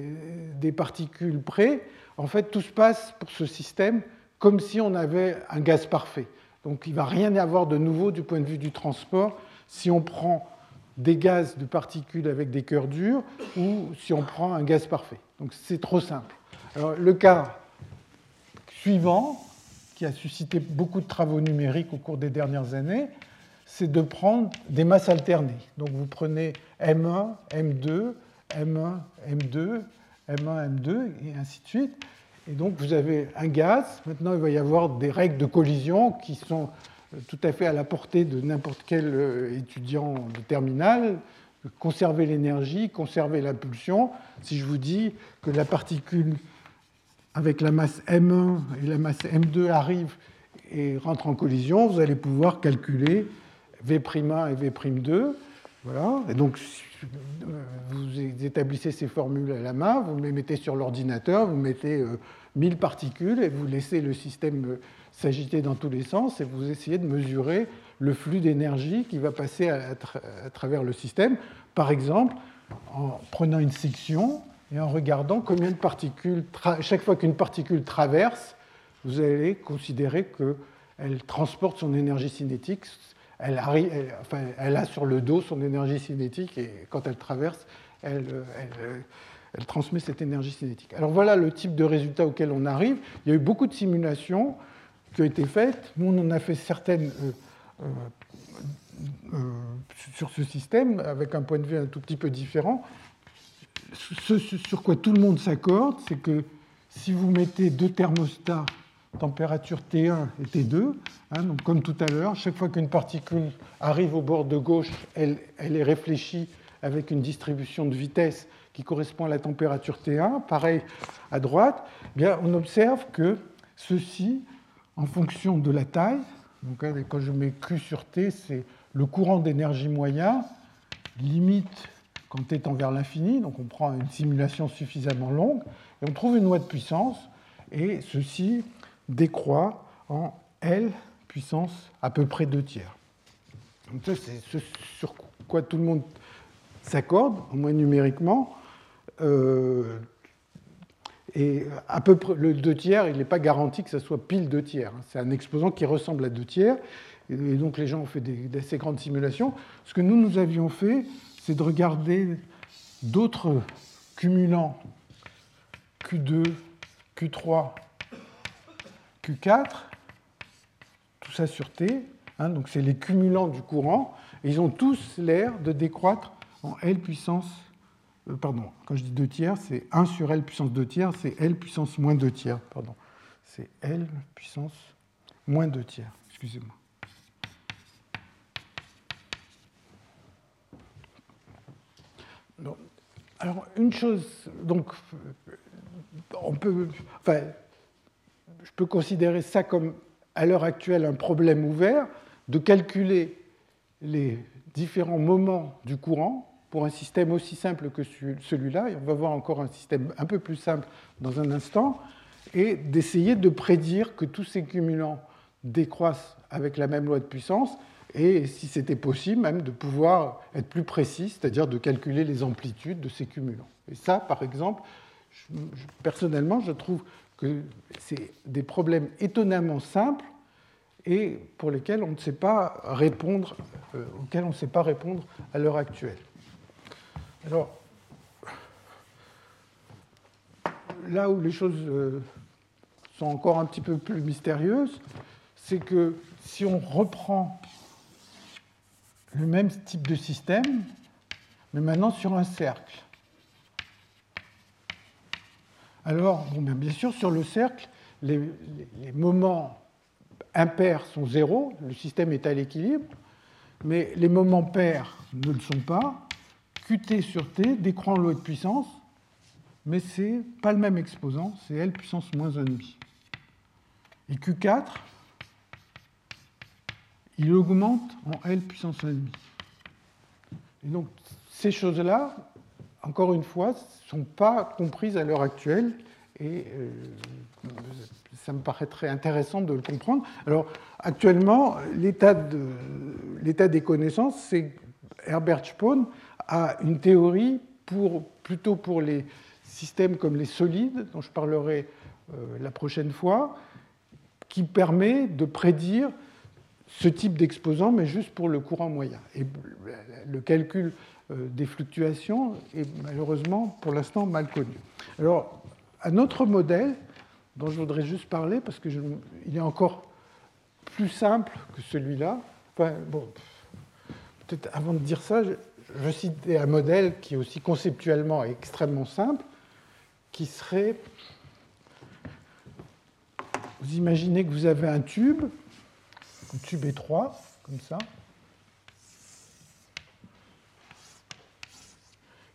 des particules près, en fait, tout se passe pour ce système comme si on avait un gaz parfait. Donc il ne va rien y avoir de nouveau du point de vue du transport si on prend des gaz de particules avec des cœurs durs ou si on prend un gaz parfait. Donc c'est trop simple. Alors, le cas suivant, qui a suscité beaucoup de travaux numériques au cours des dernières années, c'est de prendre des masses alternées. Donc vous prenez M1, M2, M1, M2, M1, M2, et ainsi de suite. Et donc vous avez un gaz. Maintenant, il va y avoir des règles de collision qui sont euh, tout à fait à la portée de n'importe quel euh, étudiant de terminale. Conserver l'énergie, conserver l'impulsion. Si je vous dis que la particule avec la masse M1 et la masse M2 arrive et rentre en collision, vous allez pouvoir calculer V'1 et V'2. Voilà. Et donc, vous établissez ces formules à la main, vous les mettez sur l'ordinateur, vous mettez 1000 euh, particules et vous laissez le système euh, s'agiter dans tous les sens et vous essayez de mesurer le flux d'énergie qui va passer à, travers le système. Par exemple, en prenant une section et en regardant combien de particules, chaque fois qu'une particule traverse, vous allez considérer qu'elle transporte son énergie cinétique elle, a sur le dos son énergie cinétique et quand elle traverse, elle, transmet cette énergie cinétique. Alors voilà le type de résultat auquel on arrive. Il y a eu beaucoup de simulations qui ont été faites. Nous, on en a fait certaines euh, euh, euh, sur ce système avec un point de vue un tout petit peu différent. Ce sur quoi tout le monde s'accorde, c'est que si vous mettez deux thermostats température T1 et T2. Hein, donc comme tout à l'heure, chaque fois qu'une particule arrive au bord de gauche, elle, elle, est réfléchie avec une distribution de vitesse qui correspond à la température T1. Pareil à droite, eh bien, on observe que ceci, en fonction de la taille, donc hein, quand je mets Q sur T, c'est le courant d'énergie moyen, limite quand T tend vers l'infini, donc on prend une simulation suffisamment longue, et on trouve une loi de puissance, et ceci décroît en L puissance à peu près 2 tiers. Donc ça, c'est ce sur quoi tout le monde s'accorde, au moins numériquement. Euh, et à peu près, le 2 tiers, il n'est pas garanti que ce soit pile 2 tiers. C'est un exposant qui ressemble à 2 tiers. Et donc les gens ont fait d'assez grandes simulations. Ce que nous, nous avions fait, c'est de regarder d'autres cumulants Q2, Q3 Q4, tout ça sur T, hein, donc c'est les cumulants du courant, ils ont tous l'air de décroître en L puissance, euh, pardon, quand je dis 2 tiers, c'est 1 sur L puissance 2 tiers, c'est L puissance moins 2 tiers, pardon. C'est L puissance moins 2 tiers, excusez-moi. Alors, une chose, donc, on peut, enfin, je peux considérer ça comme, à l'heure actuelle, un problème ouvert de calculer les différents moments du courant pour un système aussi simple que celui-là, et on va voir encore un système un peu plus simple dans un instant, et d'essayer de prédire que tous ces cumulants décroissent avec la même loi de puissance, et si c'était possible, même de pouvoir être plus précis, c'est-à-dire de calculer les amplitudes de ces cumulants. Et ça, par exemple, personnellement, je trouve que c'est des problèmes étonnamment simples et pour lesquels on ne sait pas répondre, euh, auxquels on ne sait pas répondre à l'heure actuelle. Alors, là où les choses euh, sont encore un petit peu plus mystérieuses, c'est que si on reprend le même type de système, mais maintenant sur un cercle, alors, bien sûr, sur le cercle, les, moments impairs sont zéro, le système est à l'équilibre, mais les moments pairs ne le sont pas. Qt sur t décroît loi de puissance, mais ce n'est pas le même exposant, c'est L puissance moins 1,5. Et Q4, il augmente en L puissance 1,5. Et donc, ces choses-là, encore une fois, ne sont pas comprises à l'heure actuelle et euh, ça me paraîtrait intéressant de le comprendre. Alors, actuellement, l'état de, des connaissances, c'est Herbert Spohn a une théorie pour, plutôt pour les systèmes comme les solides, dont je parlerai euh, la prochaine fois, qui permet de prédire ce type d'exposant, mais juste pour le courant moyen. Et le calcul des fluctuations est malheureusement pour l'instant mal connu. Alors, un autre modèle dont je voudrais juste parler, parce qu'il est encore plus simple que celui-là. Enfin, bon, peut-être avant de dire ça, je, je citais un modèle qui est aussi conceptuellement extrêmement simple, qui serait, vous imaginez que vous avez un tube, un tube étroit, comme ça,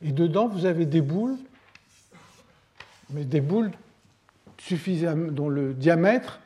et dedans vous avez des boules, mais des boules dont le diamètre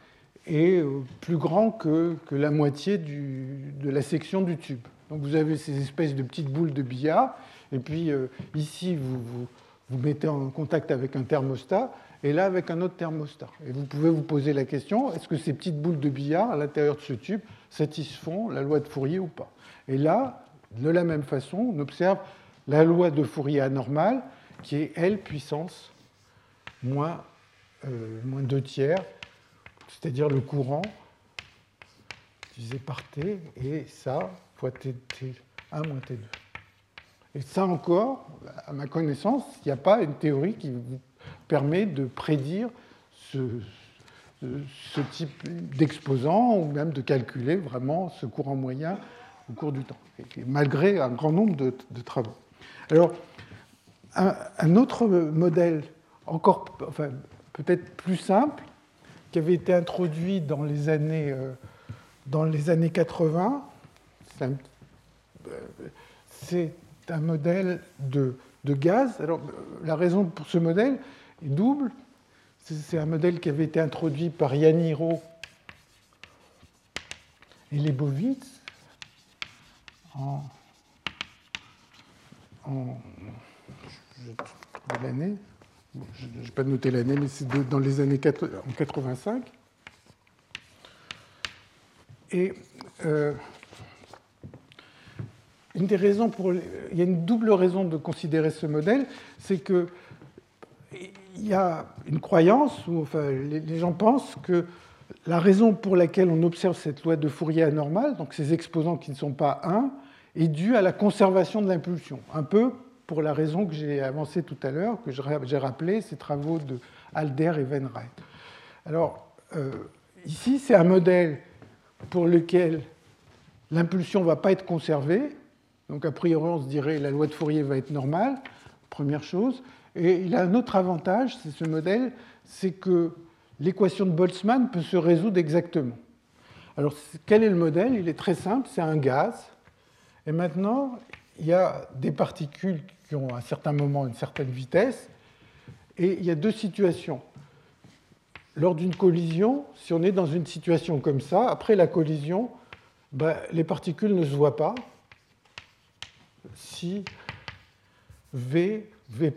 est euh, plus grand que, que la moitié du, de la section du tube. Donc vous avez ces espèces de petites boules de billard, et puis euh, ici vous, vous, vous mettez en contact avec un thermostat, et là avec un autre thermostat. Et vous pouvez vous poser la question, est-ce que ces petites boules de billard à l'intérieur de ce tube satisfont la loi de Fourier ou pas? Et là, de la même façon, on observe la loi de Fourier anormale, qui est L puissance moins, euh, moins 2 tiers, c'est-à-dire le courant divisé par T, et ça fois T, T1 moins T2. Et ça encore, à ma connaissance, il n'y a pas une théorie qui vous permet de prédire ce type d'exposant ou même de calculer vraiment ce courant moyen au cours du temps, malgré un grand nombre de, travaux. Alors, un, autre modèle, encore enfin, peut-être plus simple, qui avait été introduit dans les années, euh, dans les années 80, c'est un modèle de, gaz. Alors, la raison pour ce modèle est double. C'est un modèle qui avait été introduit par Yaniro et Lebowitz en, en l'année. je n'ai pas noté l'année, mais c'est dans les années en 85. Et euh, une des raisons pour, il y a une double raison de considérer ce modèle, c'est que il y a une croyance où les gens pensent que la raison pour laquelle on observe cette loi de Fourier anormale, donc ces exposants qui ne sont pas 1, est due à la conservation de l'impulsion. Un peu pour la raison que j'ai avancée tout à l'heure, que j'ai rappelé, ces travaux de Alder et Wainwright. Alors, euh, ici, c'est un modèle pour lequel l'impulsion ne va pas être conservée, donc a priori, on se dirait la loi de Fourier va être normale, première chose. Et il a un autre avantage, c'est ce modèle, c'est que l'équation de Boltzmann peut se résoudre exactement. Alors quel est le modèle? Il est très simple, c'est un gaz. Et maintenant, il y a des particules qui ont à un certain moment une certaine vitesse. Et il y a deux situations. Lors d'une collision, si on est dans une situation comme ça, après la collision, ben, les particules ne se voient pas, si V, V'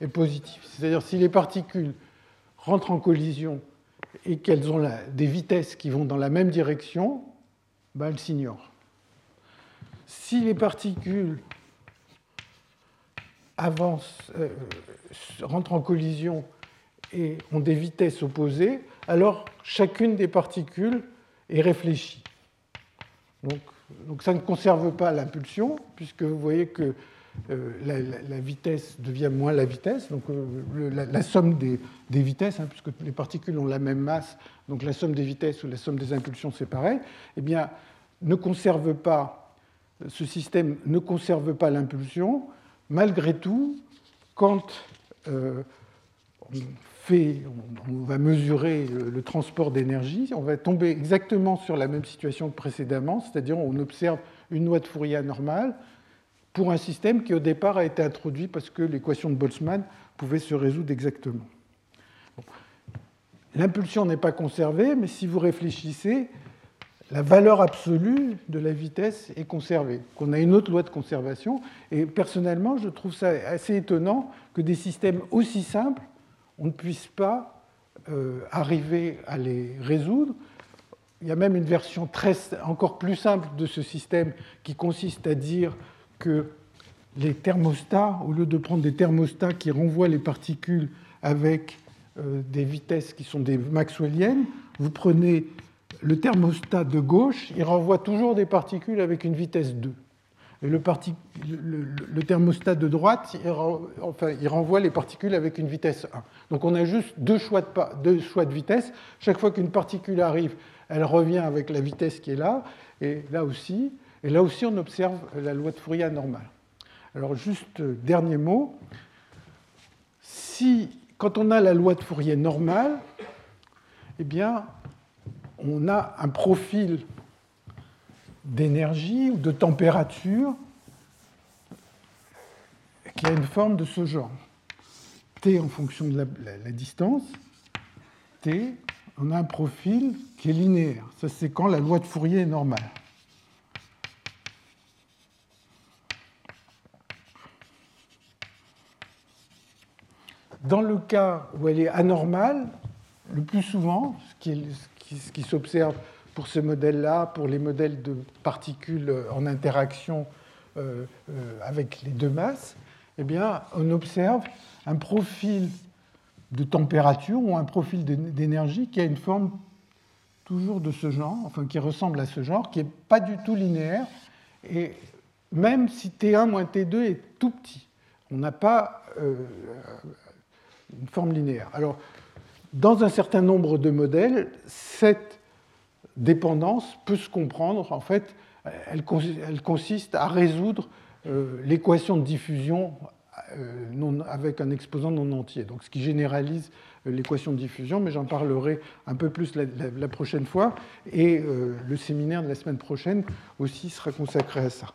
est positif. C'est-à-dire si les particules rentrent en collision et qu'elles ont des vitesses qui vont dans la même direction, ben elles s'ignorent. Si les particules avancent, euh, rentrent en collision et ont des vitesses opposées, alors chacune des particules est réfléchie. Donc ça ne conserve pas l'impulsion, puisque vous voyez que euh, la, vitesse devient moins la vitesse, donc euh, la, somme des, vitesses, hein, puisque les particules ont la même masse, donc la somme des vitesses ou la somme des impulsions c'est pareil, eh bien, ne conserve pas, ce système ne conserve pas l'impulsion, malgré tout, quand euh, on, fait, on, va mesurer le, transport d'énergie, on va tomber exactement sur la même situation que précédemment, c'est-à-dire on observe une loi de Fourier normale pour un système qui au départ a été introduit parce que l'équation de Boltzmann pouvait se résoudre exactement. L'impulsion n'est pas conservée, mais si vous réfléchissez, la valeur absolue de la vitesse est conservée. On a une autre loi de conservation. Et personnellement, je trouve ça assez étonnant que des systèmes aussi simples, on ne puisse pas euh, arriver à les résoudre. Il y a même une version très, encore plus simple de ce système qui consiste à dire que les thermostats, au lieu de prendre des thermostats qui renvoient les particules avec euh, des vitesses qui sont des maxwelliennes, vous prenez le thermostat de gauche, il renvoie toujours des particules avec une vitesse 2. Et le, thermostat de droite, il, renvoie les particules avec une vitesse 1. Donc on a juste deux choix de, deux choix de vitesse. Chaque fois qu'une particule arrive, elle revient avec la vitesse qui est là, et là aussi. Et là aussi, on observe la loi de Fourier normale. Alors, juste euh, dernier mot. Si, quand on a la loi de Fourier normale, eh bien, on a un profil d'énergie ou de température qui a une forme de ce genre. T en fonction de la distance, T, on a un profil qui est linéaire. Ça, c'est quand la loi de Fourier est normale. Dans le cas où elle est anormale, le plus souvent, ce qui, s'observe pour ce modèle-là, pour les modèles de particules en interaction euh, euh, avec les deux masses, eh bien, on observe un profil de température ou un profil d'énergie qui a une forme toujours de ce genre, enfin qui ressemble à ce genre, qui n'est pas du tout linéaire, et même si T1 moins T2 est tout petit, on n'a pas euh, une forme linéaire. Alors, dans un certain nombre de modèles, cette dépendance peut se comprendre. En fait, elle, consiste à résoudre euh, l'équation de diffusion euh, avec un exposant non entier. Donc, ce qui généralise euh, l'équation de diffusion, mais j'en parlerai un peu plus la, prochaine fois. Et le séminaire de la semaine prochaine aussi sera consacré à ça.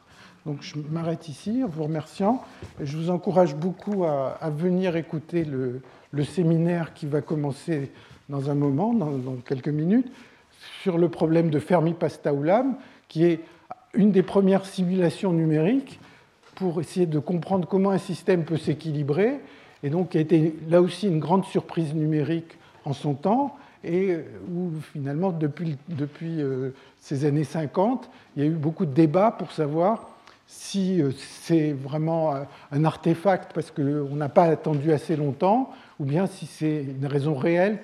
Donc je m'arrête ici en vous remerciant. Je vous encourage beaucoup à, venir écouter le, séminaire qui va commencer dans un moment, dans, quelques minutes, sur le problème de Fermi-Pastaulam, qui est une des premières simulations numériques pour essayer de comprendre comment un système peut s'équilibrer, et donc qui a été là aussi une grande surprise numérique en son temps, et où finalement, depuis, depuis euh, ces années 50, il y a eu beaucoup de débats pour savoir si euh, c'est vraiment euh, un artefact parce qu'on n'a pas attendu assez longtemps, ou bien si c'est une raison réelle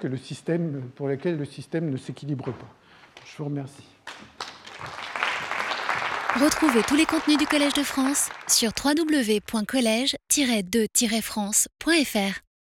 pour laquelle le système ne s'équilibre pas. Je vous remercie. Retrouvez tous les contenus du Collège de France sur www.colège-2-france.fr.